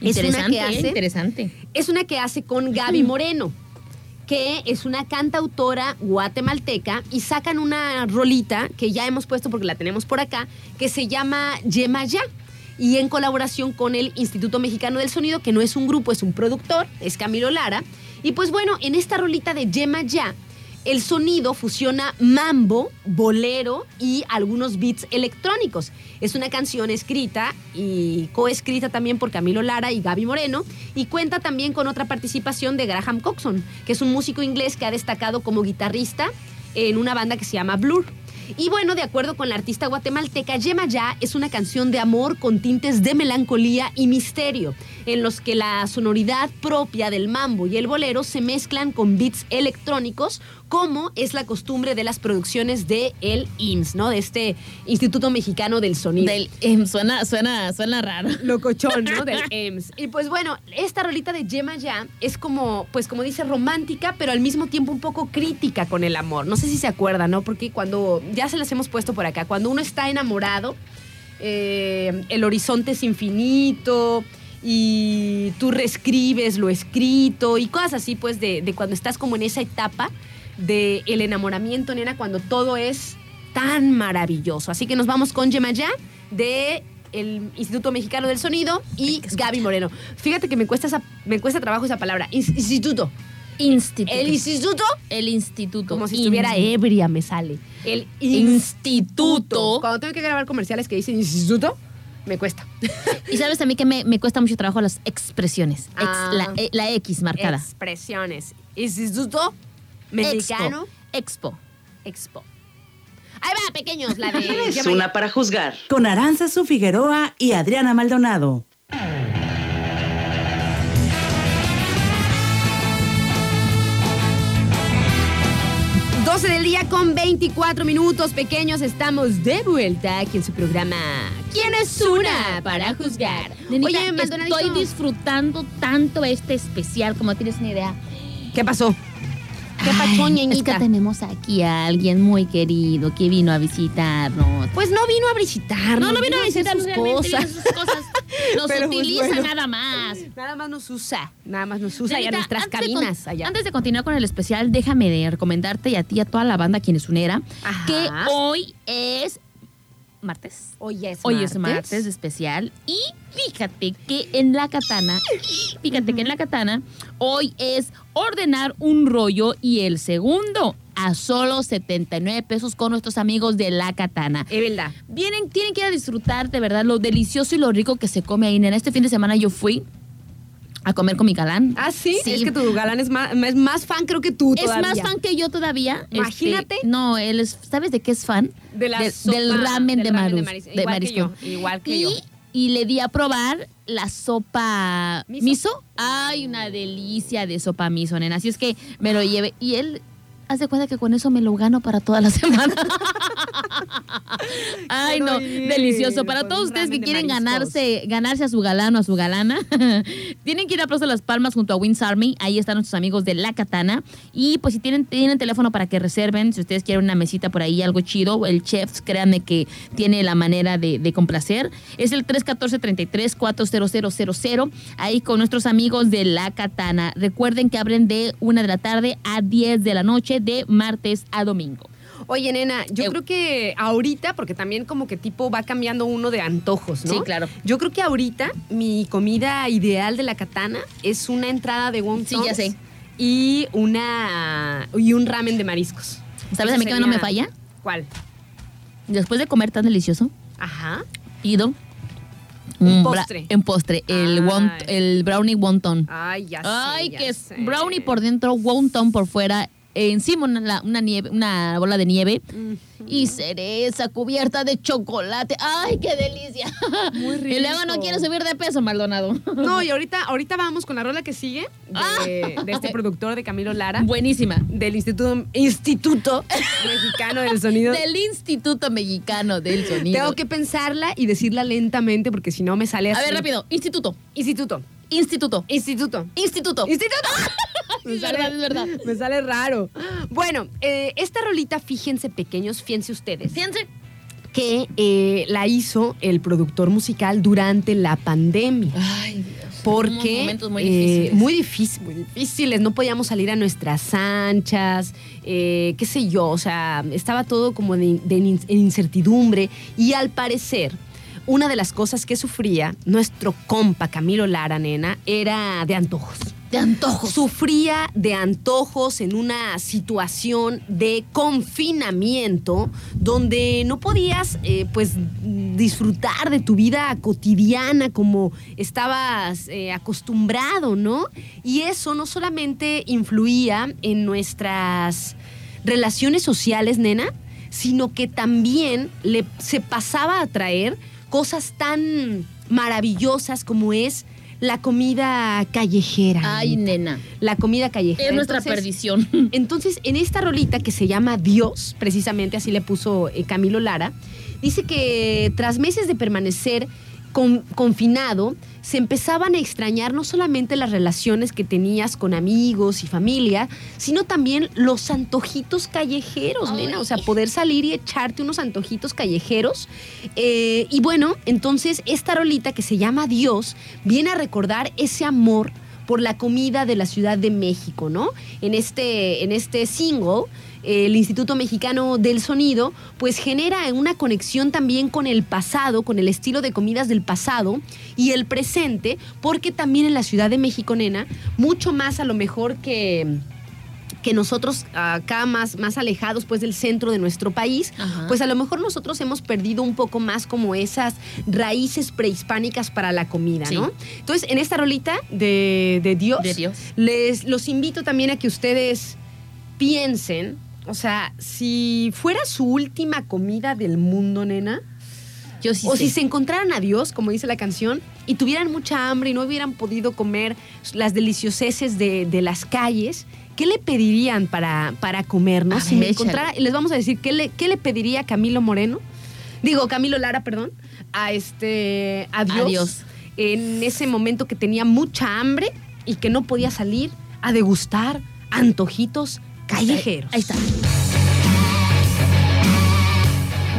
es una que eh, hace interesante. es una que hace con Gaby Moreno, que es una cantautora guatemalteca y sacan una rolita que ya hemos puesto porque la tenemos por acá, que se llama Yema Ya. Y en colaboración con el Instituto Mexicano del Sonido, que no es un grupo, es un productor, es Camilo Lara. Y pues bueno, en esta rolita de Yema Ya, el sonido fusiona mambo, bolero y algunos beats electrónicos. Es una canción escrita y coescrita también por Camilo Lara y Gaby Moreno y cuenta también con otra participación de Graham Coxon, que es un músico inglés que ha destacado como guitarrista en una banda que se llama Blur. Y bueno, de acuerdo con la artista guatemalteca, Yema Ya es una canción de amor con tintes de melancolía y misterio, en los que la sonoridad propia del mambo y el bolero se mezclan con beats electrónicos, como es la costumbre de las producciones de el IMSS, ¿no? De este Instituto Mexicano del Sonido. Del, em, suena, suena, suena raro. locochón, ¿no? Del EMS. Y pues bueno, esta rolita de Yema Ya es como, pues como dice, romántica, pero al mismo tiempo un poco crítica con el amor. No sé si se acuerdan, ¿no? Porque cuando, ya se las hemos puesto por acá, cuando uno está enamorado, eh, el horizonte es infinito y tú reescribes lo escrito y cosas así, pues, de, de cuando estás como en esa etapa del el enamoramiento, nena, cuando todo es tan maravilloso. Así que nos vamos con Yemayá de el Instituto Mexicano del Sonido y Gaby Moreno. Fíjate que me cuesta, esa- me cuesta trabajo esa palabra. Ins- Instituto. Instituto. El instituto, El instituto. como si estuviera ebria, me sale. El Instituto. Cuando tengo que grabar comerciales que dicen instituto, me cuesta. Y sabes a mí que me, me cuesta mucho trabajo las expresiones. Ex- Ah. la, eh, la X marcada. Expresiones. Instituto Mexicano Expo. Expo. Ahí va, pequeños, la de... Es una para juzgar. con Aranzazu Figueroa y Adriana Maldonado. 12 del día con 24 minutos pequeños. Estamos de vuelta aquí en su programa. ¿Quién es una para juzgar? Nenita, Oye, estoy disfrutando tanto este especial, como tienes una idea. ¿Qué pasó? ¿Qué Ay, Es que tenemos aquí a alguien muy querido que vino a visitarnos. Pues no vino a visitarnos. No, no vino a visitarnos sus cosas. sus. Nos Pero, pues, utiliza bueno. nada más. Nada más nos usa. Nada más nos usa y a nuestras cabinas con- allá. Antes de continuar con el especial, déjame de recomendarte y a ti y a toda la banda quienes unera Ajá. que hoy es martes. Hoy es Hoy es martes especial y fíjate que en la katana, fíjate que en la katana hoy es ordenar un rollo y el segundo a solo 79 pesos con nuestros amigos de la katana. Es verdad. Vienen, tienen que ir a disfrutar de verdad lo delicioso y lo rico que se come ahí. En este fin de semana yo fui a comer con mi galán. ¿Ah, sí? Sí. Es que tu galán es más, es más fan, creo que tú Es todavía. más fan que yo todavía. Imagínate. Este, no, él es, ¿sabes de qué es fan? De la Del- sopa, del ramen del de, ramen de maris- de igual que yo, igual que y, yo. y le di a probar la sopa ¿Miso? miso. Ay, una delicia de sopa miso, nena. Así es que me lo llevé. Y él hace cuenta que con eso me lo gano para toda la semana. Ay, no, delicioso. Para con todos ustedes que de quieren ganarse, ganarse a su galán o a su galana, tienen que ir a Plaza Las Palmas junto a Wins Army. Ahí están nuestros amigos de La Katana. Y pues si tienen, tienen teléfono para que reserven, si ustedes quieren una mesita por ahí, algo chido, el chef, créanme que tiene la manera de, de complacer. Es el 314-33-40000. Ahí con nuestros amigos de La Katana. Recuerden que abren de 1 de la tarde a 10 de la noche, de martes a domingo. Oye, nena, yo creo que ahorita, porque también como que tipo va cambiando uno de antojos, ¿no? Sí, claro. Yo creo que ahorita mi comida ideal de la katana es una entrada de wontons Sí, ya sé. y una y un ramen de mariscos. ¿Sabes Eso a mí que no sería- me falla? ¿Cuál? Después de comer tan delicioso, Ajá. ido Un postre. un postre, el, wont- el brownie wonton. Ay, ya sé. Ay, ya que es sé. brownie por dentro, wonton por fuera, encima una, una nieve, una bola de nieve y cereza cubierta de chocolate. Ay, qué delicia. Muy Y luego no rico. quiero subir de peso, Maldonado. No, y ahorita, ahorita vamos con la rola que sigue de, de este productor de Camilo Lara. Buenísima. Del Instituto, Instituto Mexicano del Sonido. Del Instituto Mexicano del Sonido. Tengo que pensarla y decirla lentamente porque si no me sale A así. ver, rápido. Instituto. Instituto. Instituto. Instituto. Instituto. Instituto. Es verdad, es verdad. Me sale raro. Bueno, eh, esta rolita, fíjense pequeños, fíjense ustedes, Fíjense. que eh, la hizo el productor musical durante la pandemia. Ay, Dios. Porque momentos muy eh, difíciles. muy difícil, muy difíciles. No podíamos salir a nuestras anchas, eh, qué sé yo. O sea, estaba todo como de, de incertidumbre. Y al parecer, una de las cosas que sufría nuestro compa Camilo Lara, nena, era de antojos. De antojos. Sufría de antojos en una situación de confinamiento donde no podías eh, pues disfrutar de tu vida cotidiana como estabas eh, acostumbrado, ¿no? Y eso no solamente influía en nuestras relaciones sociales, nena, sino que también le, se pasaba a traer cosas tan maravillosas como es la comida callejera. Ay, nena. La comida callejera. Es nuestra Entonces, perdición. entonces, en esta rolita que se llama Dios, precisamente así le puso eh, Camilo Lara, dice que tras meses de permanecer con- confinado, se empezaban a extrañar no solamente las relaciones que tenías con amigos y familia, sino también los antojitos callejeros, Ay. nena. O sea, poder salir y echarte unos antojitos callejeros. Eh, y bueno, entonces esta rolita que se llama Dios viene a recordar ese amor por la comida de la Ciudad de México, ¿no? En este, en este single, el Instituto Mexicano del Sonido, pues genera una conexión también con el pasado, con el estilo de comidas del pasado y el presente, porque también en la Ciudad de México, nena, mucho más a lo mejor que que nosotros acá más, más alejados pues del centro de nuestro país, Ajá. pues a lo mejor nosotros hemos perdido un poco más como esas raíces prehispánicas para la comida, Sí. ¿no? Entonces, en esta rolita de, de Dios, De Dios. les los invito también a que ustedes piensen, o sea, si fuera su última comida del mundo, nena, Yo sí o sé. si se encontraran a Dios, como dice la canción, y tuvieran mucha hambre y no hubieran podido comer las delicioseces de, de las calles, ¿qué le pedirían para, para comer, no? A Si me encontrara, les vamos a decir, ¿qué le, qué le pediría Camilo Moreno? Digo, Camilo Lara, perdón, a este, a Dios, A Dios. en ese momento que tenía mucha hambre y que no podía salir a degustar antojitos callejeros. Ahí está.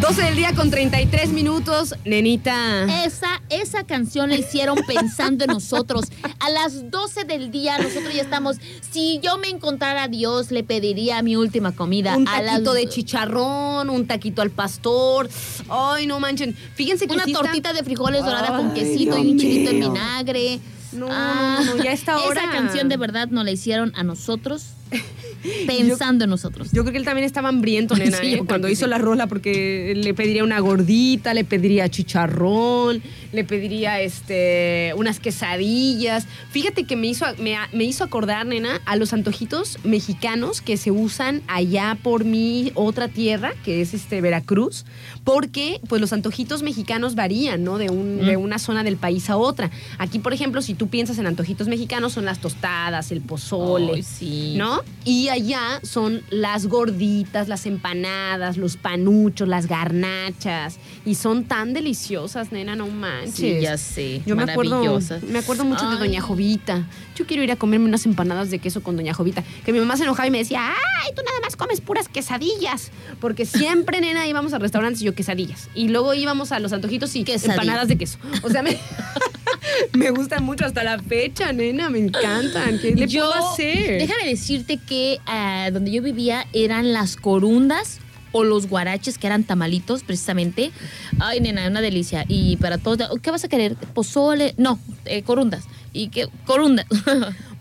12 del día con 33 minutos, nenita. Esa, esa canción la hicieron pensando en nosotros. A las 12 del día nosotros ya estamos. Si yo me encontrara a Dios, le pediría mi última comida. un a las- taquito de chicharrón, un taquito al pastor. Ay, no manchen. Fíjense que Una tortita de frijoles dorada con quesito y un chilito en vinagre. No, Ah, no, no, ya está hora. Esa canción de verdad nos la hicieron a nosotros, pensando en nosotros. Yo creo que él también estaba hambriento, nena, Sí, ¿eh? cuando hizo sí. la rola, porque le pediría una gordita, le pediría chicharrón, le pediría este, unas quesadillas. Fíjate que me hizo, me, me hizo acordar, nena, a los antojitos mexicanos que se usan allá por mi otra tierra, que es este Veracruz, porque pues los antojitos mexicanos varían, ¿no? De, un, de una zona del país a otra. Aquí, por ejemplo, si tú piensas en antojitos mexicanos, son las tostadas, el pozole. Sí. ¿no? Y allá son las gorditas, las empanadas, los panuchos, las garnachas. Y son tan deliciosas, nena, no manches. Sí, ya sé. Yo me acuerdo, me acuerdo mucho de. Doña Jovita. Yo quiero ir a comerme unas empanadas de queso con Doña Jovita. Que mi mamá se enojaba y me decía, ay, tú nada más comes puras quesadillas. Porque siempre, nena, íbamos a restaurantes y yo quesadillas. Y luego íbamos a los antojitos y Quesadilla. empanadas de queso. O sea, me, me gustan mucho hasta la fecha, nena. Me encantan. ¿Qué le yo, puedo hacer? Déjame decirte que ah, donde yo vivía eran las corundas o los guaraches, que eran tamalitos, precisamente. Ay, nena, una delicia. Y para todos, ¿qué vas a querer? ¿Pozole? No, eh, corundas. ¿Y qué? Corundas.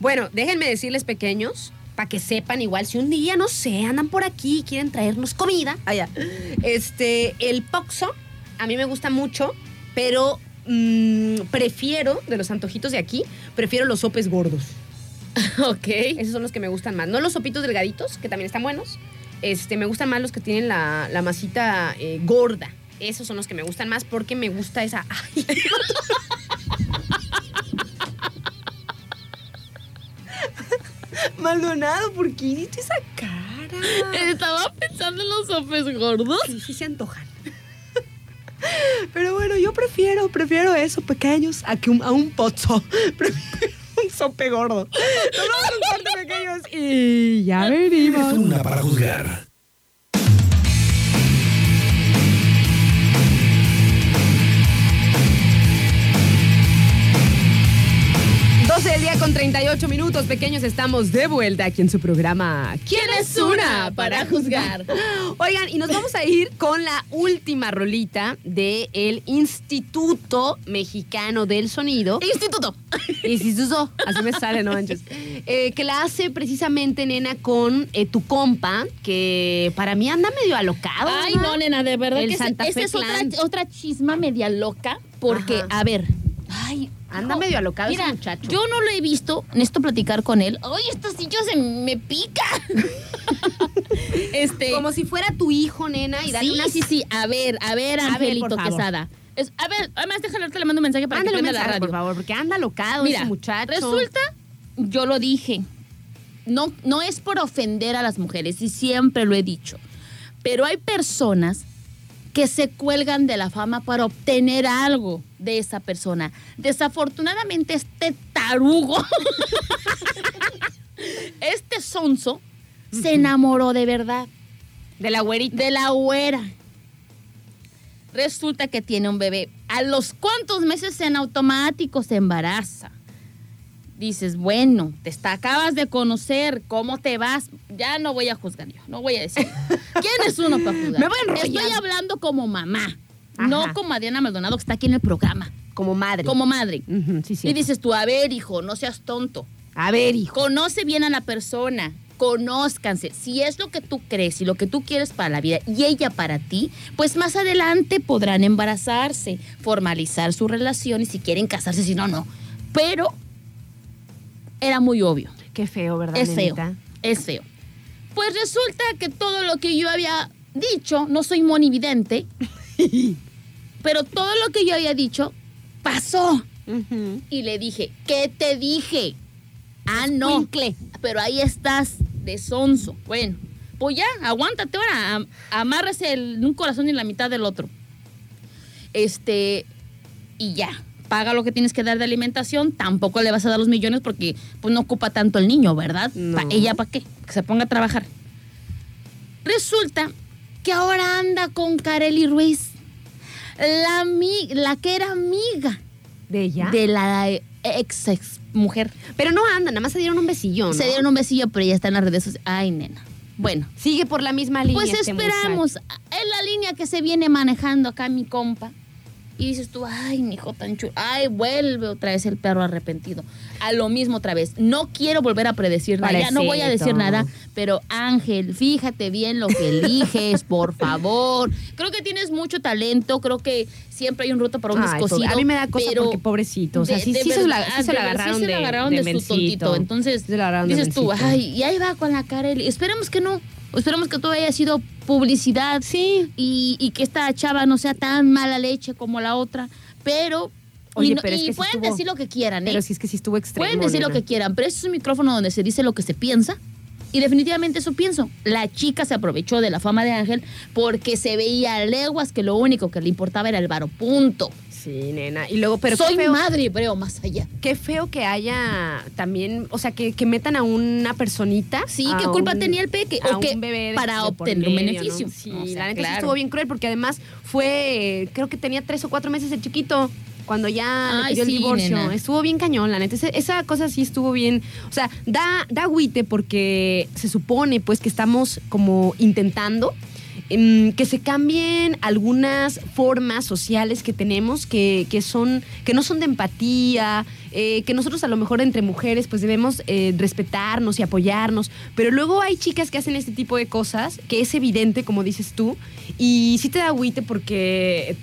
Bueno, déjenme decirles pequeños, para que sepan igual, si un día, no sé, andan por aquí y quieren traernos comida, allá. Este, el poxo, a mí me gusta mucho, pero mm, prefiero, de los antojitos de aquí, prefiero los sopes gordos. ok. Esos son los que me gustan más. No los sopitos delgaditos, que también están buenos. Este, me gustan más los que tienen la, la masita eh, gorda. Esos son los que me gustan más porque me gusta esa. Ay. Maldonado, ¿por qué hiciste esa cara? Estaba pensando en los sopes gordos. Sí, sí se antojan. Pero bueno, yo prefiero, prefiero eso, pequeños, a que un, a un pozo. Prefiero un sope gordo. Nos vamos a un corte, pequeños, y ya venimos. Una para juzgar. Del día con con 38 minutos, pequeños, estamos de vuelta aquí en su programa ¿Quién es una para juzgar? Oigan, y nos vamos a ir con la última rolita del Instituto Mexicano del Sonido. Instituto. Instituto, así me sale, no manches. Eh, que la hace precisamente, nena, con eh, tu compa, que para mí anda medio alocado. Ay, no, nena, de verdad El que esa- Santa esa Fe es otra, chisma media loca, porque, Ajá. a ver, ay, Anda medio alocado ese mira, muchacho. Yo no lo he visto, necesito platicar con él. Ay, esta silla se me pica. este, Como si fuera tu hijo, nena, y darle sí, una sí, sí, a ver, a ver, A ver, Angelito favor. Quesada. Es- a ver, además déjale, ahorita le mando un mensaje para Mándale que prenda la radio. por favor, porque anda alocado Mira, ese muchacho. resulta, yo lo dije, no, no es por ofender a las mujeres, y siempre lo he dicho, pero hay personas que se cuelgan de la fama para obtener algo de esa persona. Desafortunadamente, este tarugo, este sonso, se enamoró de verdad De la güerita. de la güera. Resulta que tiene un bebé. A los cuantos meses en automático se embaraza. Dices, bueno, te está, acabas de conocer, ¿cómo te vas? Ya no voy a juzgar yo, no voy a decir. ¿Quién es uno para juzgar? Me voy a. Estoy hablando como mamá, Ajá. no como Adriana Maldonado que está aquí en el programa, Como madre. como madre. Sí. Y dices tú, a ver, hijo, no seas tonto. A ver, hijo. Conoce bien a la persona, conózcanse. Si es lo que tú crees y lo que tú quieres para la vida y ella para ti, pues más adelante podrán embarazarse, formalizar su relación y si quieren casarse, si no, no. Pero era muy obvio. Qué feo, ¿verdad, Es feo. Es feo. Pues resulta que todo lo que yo había dicho, no soy monividente, pero todo lo que yo había dicho pasó. Y le dije, ¿qué te dije? Ah, no. Escuincle. Pero ahí estás, de sonso. Bueno, pues ya, aguántate ahora. am- Amárrese el- un corazón en la mitad del otro. Este, y ya. Paga lo que tienes que dar de alimentación. Tampoco le vas a dar los millones porque pues, no ocupa tanto el niño, ¿verdad? No. Pa- ¿Ella para qué? Que se ponga a trabajar. Resulta que ahora anda con Kareli Ruiz. La, la que era amiga ¿De ella? de la ex, ex mujer. Pero no anda, nada más se dieron un besillo, ¿no? Se dieron un besillo, pero ya está en las redes sociales. Ay, nena. Bueno, Sigue por la misma línea. pues este esperamos. Es la línea que se viene manejando acá mi compa. Y dices tú, ay, mi hijo tan chulo. Ay, vuelve otra vez el perro arrepentido. A lo mismo otra vez. No quiero volver a predecir nada. Ya no voy a decir nada. Pero Ángel, fíjate bien lo que eliges, por favor. Creo que tienes mucho talento. Creo que siempre hay un roto para un Ay, descosido. a mí me da cosa pero porque pobrecito. O sea, de- sí, de sí se, la, sí se agarraron sí se la agarraron de de, su tontito. Entonces, dices tú, ay, y ahí va con la cara. Esperemos que no. Esperemos que todo haya sido publicidad. Sí. Y, y que esta chava no sea tan mala leche como la otra. Pero. Oye, y no- pero es y que sí pueden estuvo- decir lo que quieran, ¿eh? Pero sí es que sí estuvo extremo. Pueden decir lo que quieran, pero este es un micrófono donde se dice lo que se piensa. Y definitivamente eso pienso. La chica se aprovechó de la fama de Ángel porque se veía a leguas que lo único que le importaba era el varo. Punto. Sí, nena. Y luego, pero Soy qué feo, madre, veo más allá. qué feo que haya también, o sea, que, que metan a una personita. Sí, ¿qué culpa un- tenía el peque? a ¿O un bebé Para obtener un beneficio. ¿no? Sí, O sea, la neta sí claro. estuvo bien cruel porque además fue, creo que tenía tres o cuatro meses el chiquito cuando ya le Ay, el divorcio. nena. Estuvo bien cañón, la neta. Esa cosa sí estuvo bien. O sea, da, da agüite porque se supone pues que estamos como intentando que se cambien algunas formas sociales que tenemos que, que son que no son de empatía eh, que nosotros a lo mejor entre mujeres pues debemos eh, respetarnos y apoyarnos. Pero luego hay chicas que hacen este tipo de cosas que es evidente como dices tú y sí te da agüite porque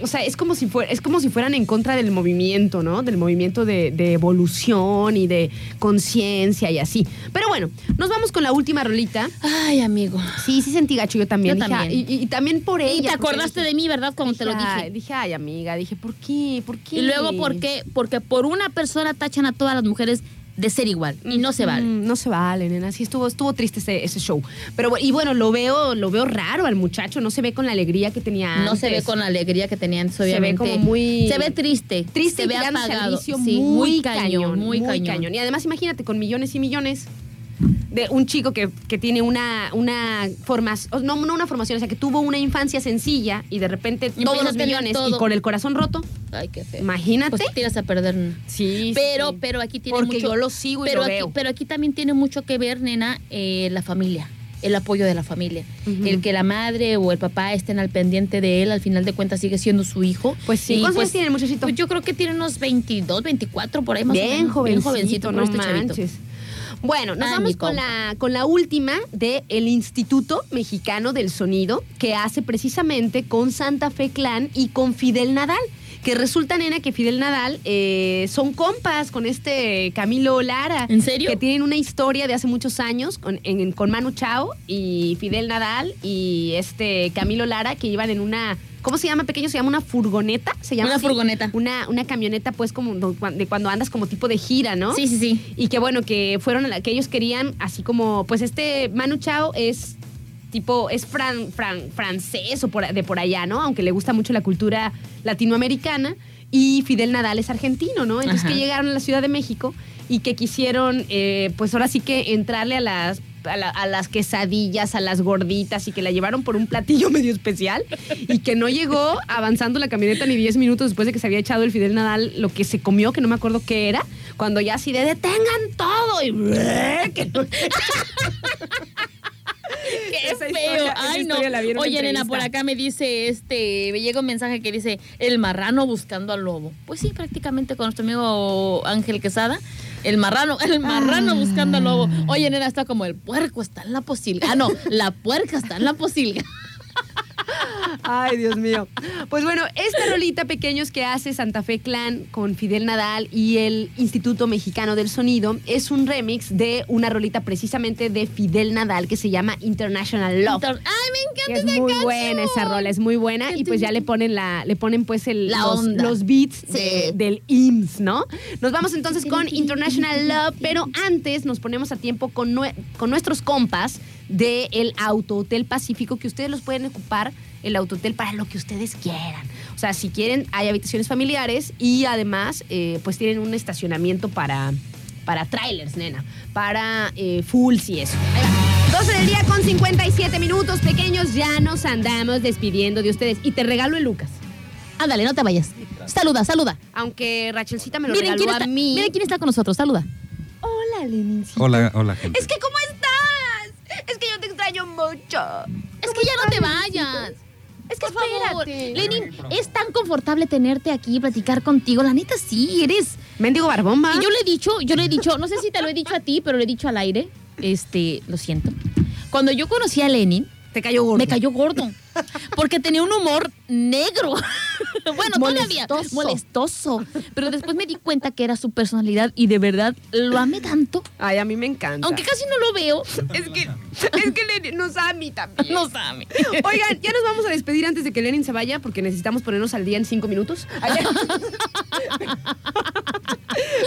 o sea, es como si fuera, es como si fueran en contra del movimiento, ¿no? Del movimiento de, de evolución y de conciencia y así. Pero bueno, nos vamos con la última rolita. Ay, amigo. Sí, sí sentí gacho yo también. Yo Dije, también. Y, y también por ella. Y te acordaste dije- de mí, ¿verdad? Cuando te lo dije. Dije, ay, amiga, dije, ¿por qué? ¿Por qué? Y luego, ¿por qué? Porque por una persona tachan a todas las mujeres de ser igual. Y no se vale. Mm, no se vale, nena. Sí, estuvo, estuvo triste ese, ese show. Pero y bueno, lo veo, lo veo raro al muchacho. No se ve con la alegría que tenía antes. No se ve con la alegría que tenían antes, Se ve obviamente. como muy- Se ve triste. Triste se ve apagado. Sí, muy, cañón, muy, cañón. Y además, imagínate, con millones y millones. De un chico que, que tiene una, una formación, no, no una formación, o sea, que tuvo una infancia sencilla y de repente Y todos los millones y con el corazón roto. Ay, qué feo. Imagínate. Pues te tiras a perder. Sí, Pero, sí. pero aquí tiene Porque mucho. yo lo sigo y pero lo aquí, veo. Pero aquí también tiene mucho que ver, nena, eh, la familia. El apoyo de la familia. Ujú. El que la madre o el papá estén al pendiente de él, al final de cuentas sigue siendo su hijo. Pues sí. ¿Cuántos pues, tiene el muchachito? Pues yo creo que tiene unos 22, 24 por ahí más o bien menos. jovencito, Bien jovencito, no este chavito. Bueno, nos Ah, vamos con la, con la última del el Instituto Mexicano del Sonido, que hace precisamente con Santa Fe Clan y con Fidel Nadal. Que resulta, nena, que Fidel Nadal eh, son compas con este Camilo Lara. ¿En serio? Que tienen una historia de hace muchos años con, en- con Manu Chao y Fidel Nadal y este Camilo Lara, que iban en una. ¿Cómo se llama, pequeño? Se llama una furgoneta. Se llama Una así? furgoneta. Una, una camioneta, pues, como de cuando andas como tipo de gira, ¿no? Sí, sí, sí. Y que bueno, que fueron a la que ellos querían, así como, pues este Manu Chao es tipo, es fran, fran- francés o por- de por allá, ¿no? Aunque le gusta mucho la cultura latinoamericana. Y Fidel Nadal es argentino, ¿no? Entonces Ajá. que llegaron a la Ciudad de México y que quisieron, eh, pues ahora sí que entrarle a las a, la- a las quesadillas, a las gorditas y que la llevaron por un platillo medio especial y que no llegó avanzando la camioneta ni 10 minutos después de que se había echado el Fidel Nadal lo que se comió, que no me acuerdo qué era, cuando ya así de detengan todo y que no- Qué Esa feo. historia- Ay, no. Oye, nena, por acá me dice este, me llega un mensaje que dice el marrano buscando al lobo. Pues sí, prácticamente con nuestro amigo Ángel Quesada. El marrano, el marrano buscando al lobo. Oye, nena, está como el puerco está en la posilga. Ah, no, la puerca está en la posilga. Ay, Dios mío. Pues bueno, esta rolita pequeños que hace Santa Fe Clan con Fidel Nadal y el Instituto Mexicano del Sonido es un remix de una rolita precisamente de Fidel Nadal que se llama International Love. Ay, me encanta es esa muy canción. buena esa rola, es muy buena y pues ya le ponen la le ponen pues el La los, onda. los beats Sí. de- del IMSS, ¿no? Nos vamos entonces con International Love, pero antes nos ponemos a tiempo con, nue- con nuestros compas del Auto Hotel Pacífico que ustedes los pueden ocupar el Auto Hotel para lo que ustedes quieran. O sea, si quieren hay habitaciones familiares y además eh, pues tienen un estacionamiento para para trailers, nena, para eh, fulls y eso. Ahí va. 12 del día con 57 minutos, pequeños, ya nos andamos despidiendo de ustedes. Y te regalo el Lucas. Ándale, no te vayas. Saluda, saluda. Aunque Rachelcita me lo Miren quién, regaló está, a mí. miren quién está con nosotros. Saluda. Hola, Lenincito. Hola, hola, gente. Es que, ¿cómo estás? Es que yo te extraño mucho. Es que ya no te vayas. Es que Por favor. espérate. Lenin, es tan confortable tenerte aquí y platicar contigo. La neta, sí, eres. Mendigo barbomba. Y yo le he dicho, yo le he dicho, no sé si te lo he dicho a ti, pero le he dicho al aire. Este, lo siento. Cuando yo conocí a Lenin, Te cayó gordo. me cayó gordo. Porque tenía un humor negro. bueno, todavía Molestoso. molestoso. Pero después me di cuenta que era su personalidad y de verdad lo amé tanto. Ay, a mí me encanta. Aunque casi no lo veo. Es que, es que Lenin nos ama a mí también. No sabe. Oigan, ya nos vamos a despedir antes de que Lenin se vaya porque necesitamos ponernos al día en cinco minutos.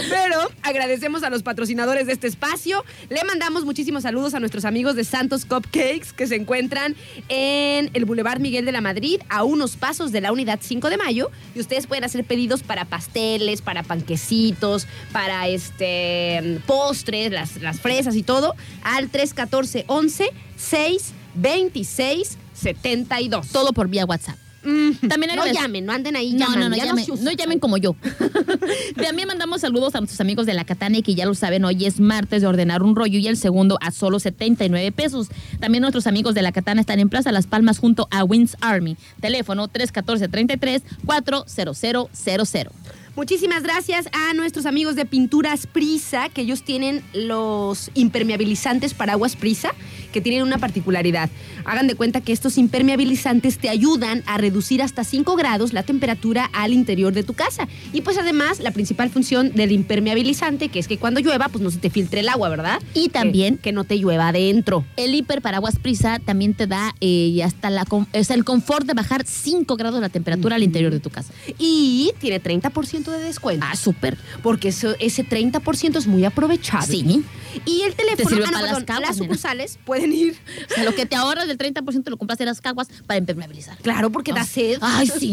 Pero agradecemos a los patrocinadores de este espacio. Le mandamos muchísimos saludos a nuestros amigos de Santos Cupcakes que se encuentran en el Boulevard Miguel de la Madrid, a unos pasos de la unidad 5 de mayo. Y ustedes pueden hacer pedidos para pasteles, para panquecitos, para este postres, las, las fresas y todo, al 314 11 6 26 72. Todo por vía WhatsApp. Mm. También no llamen, no anden ahí No, no, no, llamen, usa. no llamen como yo. También mandamos saludos a nuestros amigos de la Catana y que ya lo saben, hoy es martes de ordenar un rollo y el segundo a solo 79 pesos. También nuestros amigos de la Catana están en Plaza Las Palmas junto a Wins Army. Teléfono 314-33-40000. Muchísimas gracias a nuestros amigos de Pinturas Prisa, que ellos tienen los impermeabilizantes paraguas Prisa, que tienen una particularidad. Hagan de cuenta que estos impermeabilizantes te ayudan a reducir hasta 5 grados la temperatura al interior de tu casa. Y pues además, la principal función del impermeabilizante, que es que cuando llueva, pues no se te filtre el agua, ¿verdad? Y también- Que, que no te llueva adentro. El hiper paraguas prisa también te da eh, hasta la, es el confort de bajar 5 grados la temperatura al interior de tu casa. Y tiene 30% de descuento. Ah, súper. Porque eso- ese 30% es muy aprovechable. Sí. Y el teléfono, sirve ah, no, para las caguas, las nena. sucursales pueden ir. O sea, lo que te ahorras del 30% lo compras en las caguas para impermeabilizar. Claro, porque da sed. Ay, sí.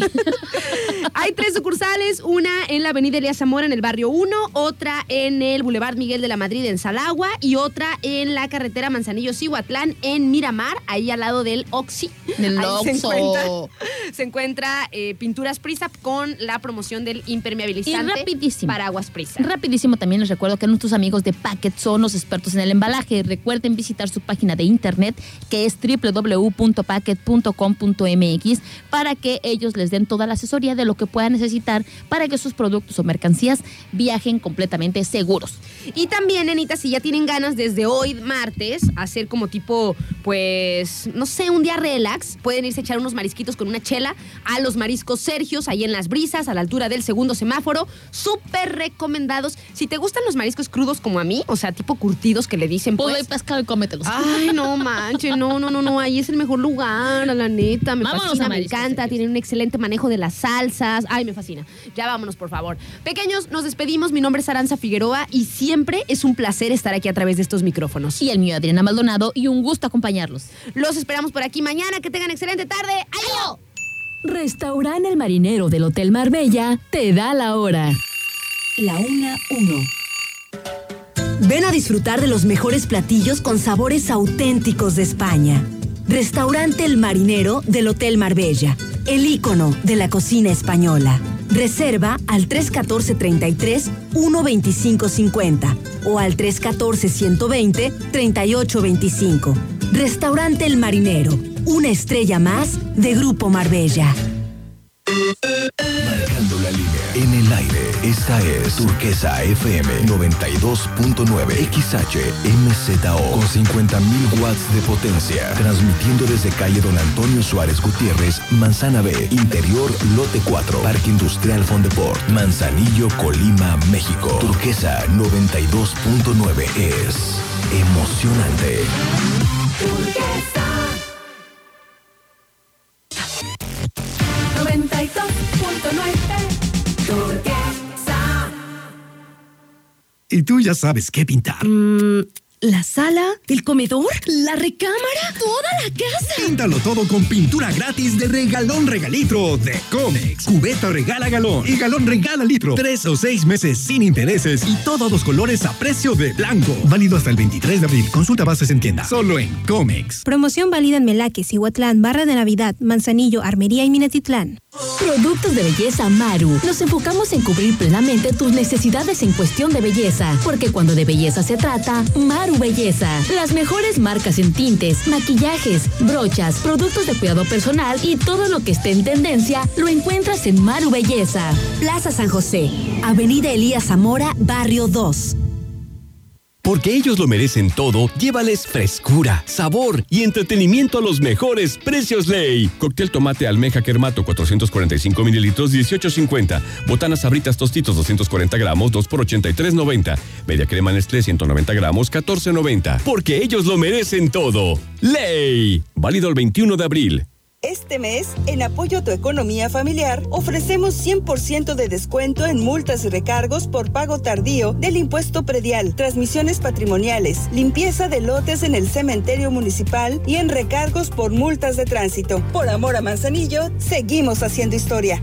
Hay tres sucursales, una en la avenida Elías Zamora en el barrio 1, otra en el Boulevard Miguel de la Madrid en Salagua y otra en la carretera Manzanillo-Cihuatlán en Miramar, ahí al lado del Oxy. Del Ahí se encuentra, se encuentra eh, Pinturas Prisa con la promoción del impermeabilizante Y rapidísimo. para aguas Prisa. Rapidísimo también les recuerdo que nuestros amigos de Packet son los expertos en el embalaje. Recuerden visitar su página de internet que es www.packet.com.mx para que ellos les den toda la asesoría de lo que puedan necesitar para que sus productos o mercancías viajen completamente seguros. Y también, nenitas, si ya tienen ganas desde hoy, martes, hacer como tipo, pues, no sé, un día relax, pueden irse a echar unos marisquitos con una chela a los mariscos Sergios, ahí en las brisas, a la altura del segundo semáforo. Súper recomendados. Si te gustan los mariscos crudos como a mí, o sea, tipo curtidos que le dicen, Pues, ve pescado y cómetelos. Ay, no manches, no, no, no, no, ahí es el mejor lugar, a la neta, me Vámonos fascina, me encanta, tienen un excelente manejo de las salsas, ay, me fascina. Ya vámonos, por favor. Pequeños, nos despedimos, mi nombre es Aranza Figueroa y siempre es un placer estar aquí a través de estos micrófonos. Y el mío, Adriana Maldonado, y un gusto acompañarlos. Los esperamos por aquí mañana, que tengan excelente tarde. ¡Adiós! Restaurante El Marinero del Hotel Marbella te da la hora. La una, uno. Ven a disfrutar de los mejores platillos con sabores auténticos de España. Restaurante El Marinero del Hotel Marbella, el ícono de la cocina española. Reserva al 314-33-12550 o al 314-120-3825. Restaurante El Marinero, una estrella más de Grupo Marbella. Marcando la línea. En el aire, esta es Turquesa FM 92.9 XHMZO con 50.000 watts de potencia. Transmitiendo desde calle Don Antonio Suárez Gutiérrez, Manzana B, Interior Lote 4, Parque Industrial Fondeport, Manzanillo, Colima, México. Turquesa 92.9 es emocionante. Y tú ya sabes qué pintar. ¿La sala? ¿El comedor? ¿La recámara? ¿Toda la casa? Píntalo todo con pintura gratis de regalón regalitro de Comex. Cubeta regala galón y galón regala litro. Tres o seis meses sin intereses y todos los colores a precio de blanco. Válido hasta el 23 de abril. Consulta bases en tienda. Solo en Comex. Promoción válida en Melaques, Cihuatlán, Barra de Navidad, Manzanillo, Armería y Minatitlán. Productos de belleza Maru. Nos enfocamos en cubrir plenamente tus necesidades en cuestión de belleza. Porque cuando de belleza se trata, Maru Belleza. Las mejores marcas en tintes, maquillajes, brochas, productos de cuidado personal y todo lo que esté en tendencia lo encuentras en Maru Belleza. Plaza San José, Avenida Elías Zamora, Barrio 2. Porque ellos lo merecen todo, llévales frescura, sabor y entretenimiento a los mejores precios ley. Cóctel tomate almeja kermato 445 mililitros 18.50. Botanas sabritas tostitos 240 gramos 2 por 83.90. Media crema Nestlé 190 gramos 14.90. Porque ellos lo merecen todo. Ley. Válido el 21 de abril. Este mes, en apoyo a tu economía familiar, ofrecemos 100% de descuento en multas y recargos por pago tardío del impuesto predial, transmisiones patrimoniales, limpieza de lotes en el cementerio municipal y en recargos por multas de tránsito. Por amor a Manzanillo, seguimos haciendo historia.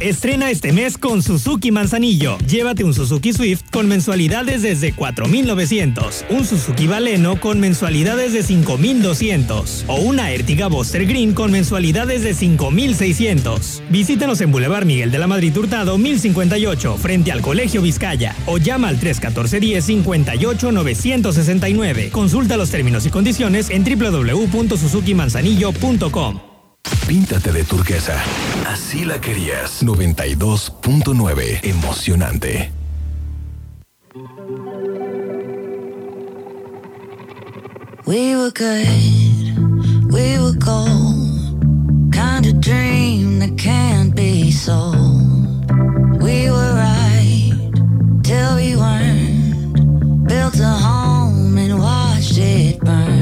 Estrena este mes con Suzuki Manzanillo. Llévate un Suzuki Swift con mensualidades desde 4,900, un Suzuki Baleno con mensualidades de 5,200 o una Ertiga Boster Green con mensualidades de 5,600. Visítanos en Boulevard Miguel de la Madrid Hurtado 1058 frente al Colegio Vizcaya o llama al 314-10-58-969. Consulta los términos y condiciones en www.suzukimanzanillo.com. Píntate de turquesa. Así la querías. 92.9. Emocionante. We were good, we were gold. Kind of dream that can't be sold. We were right till we weren't. Built a home and watched it burn.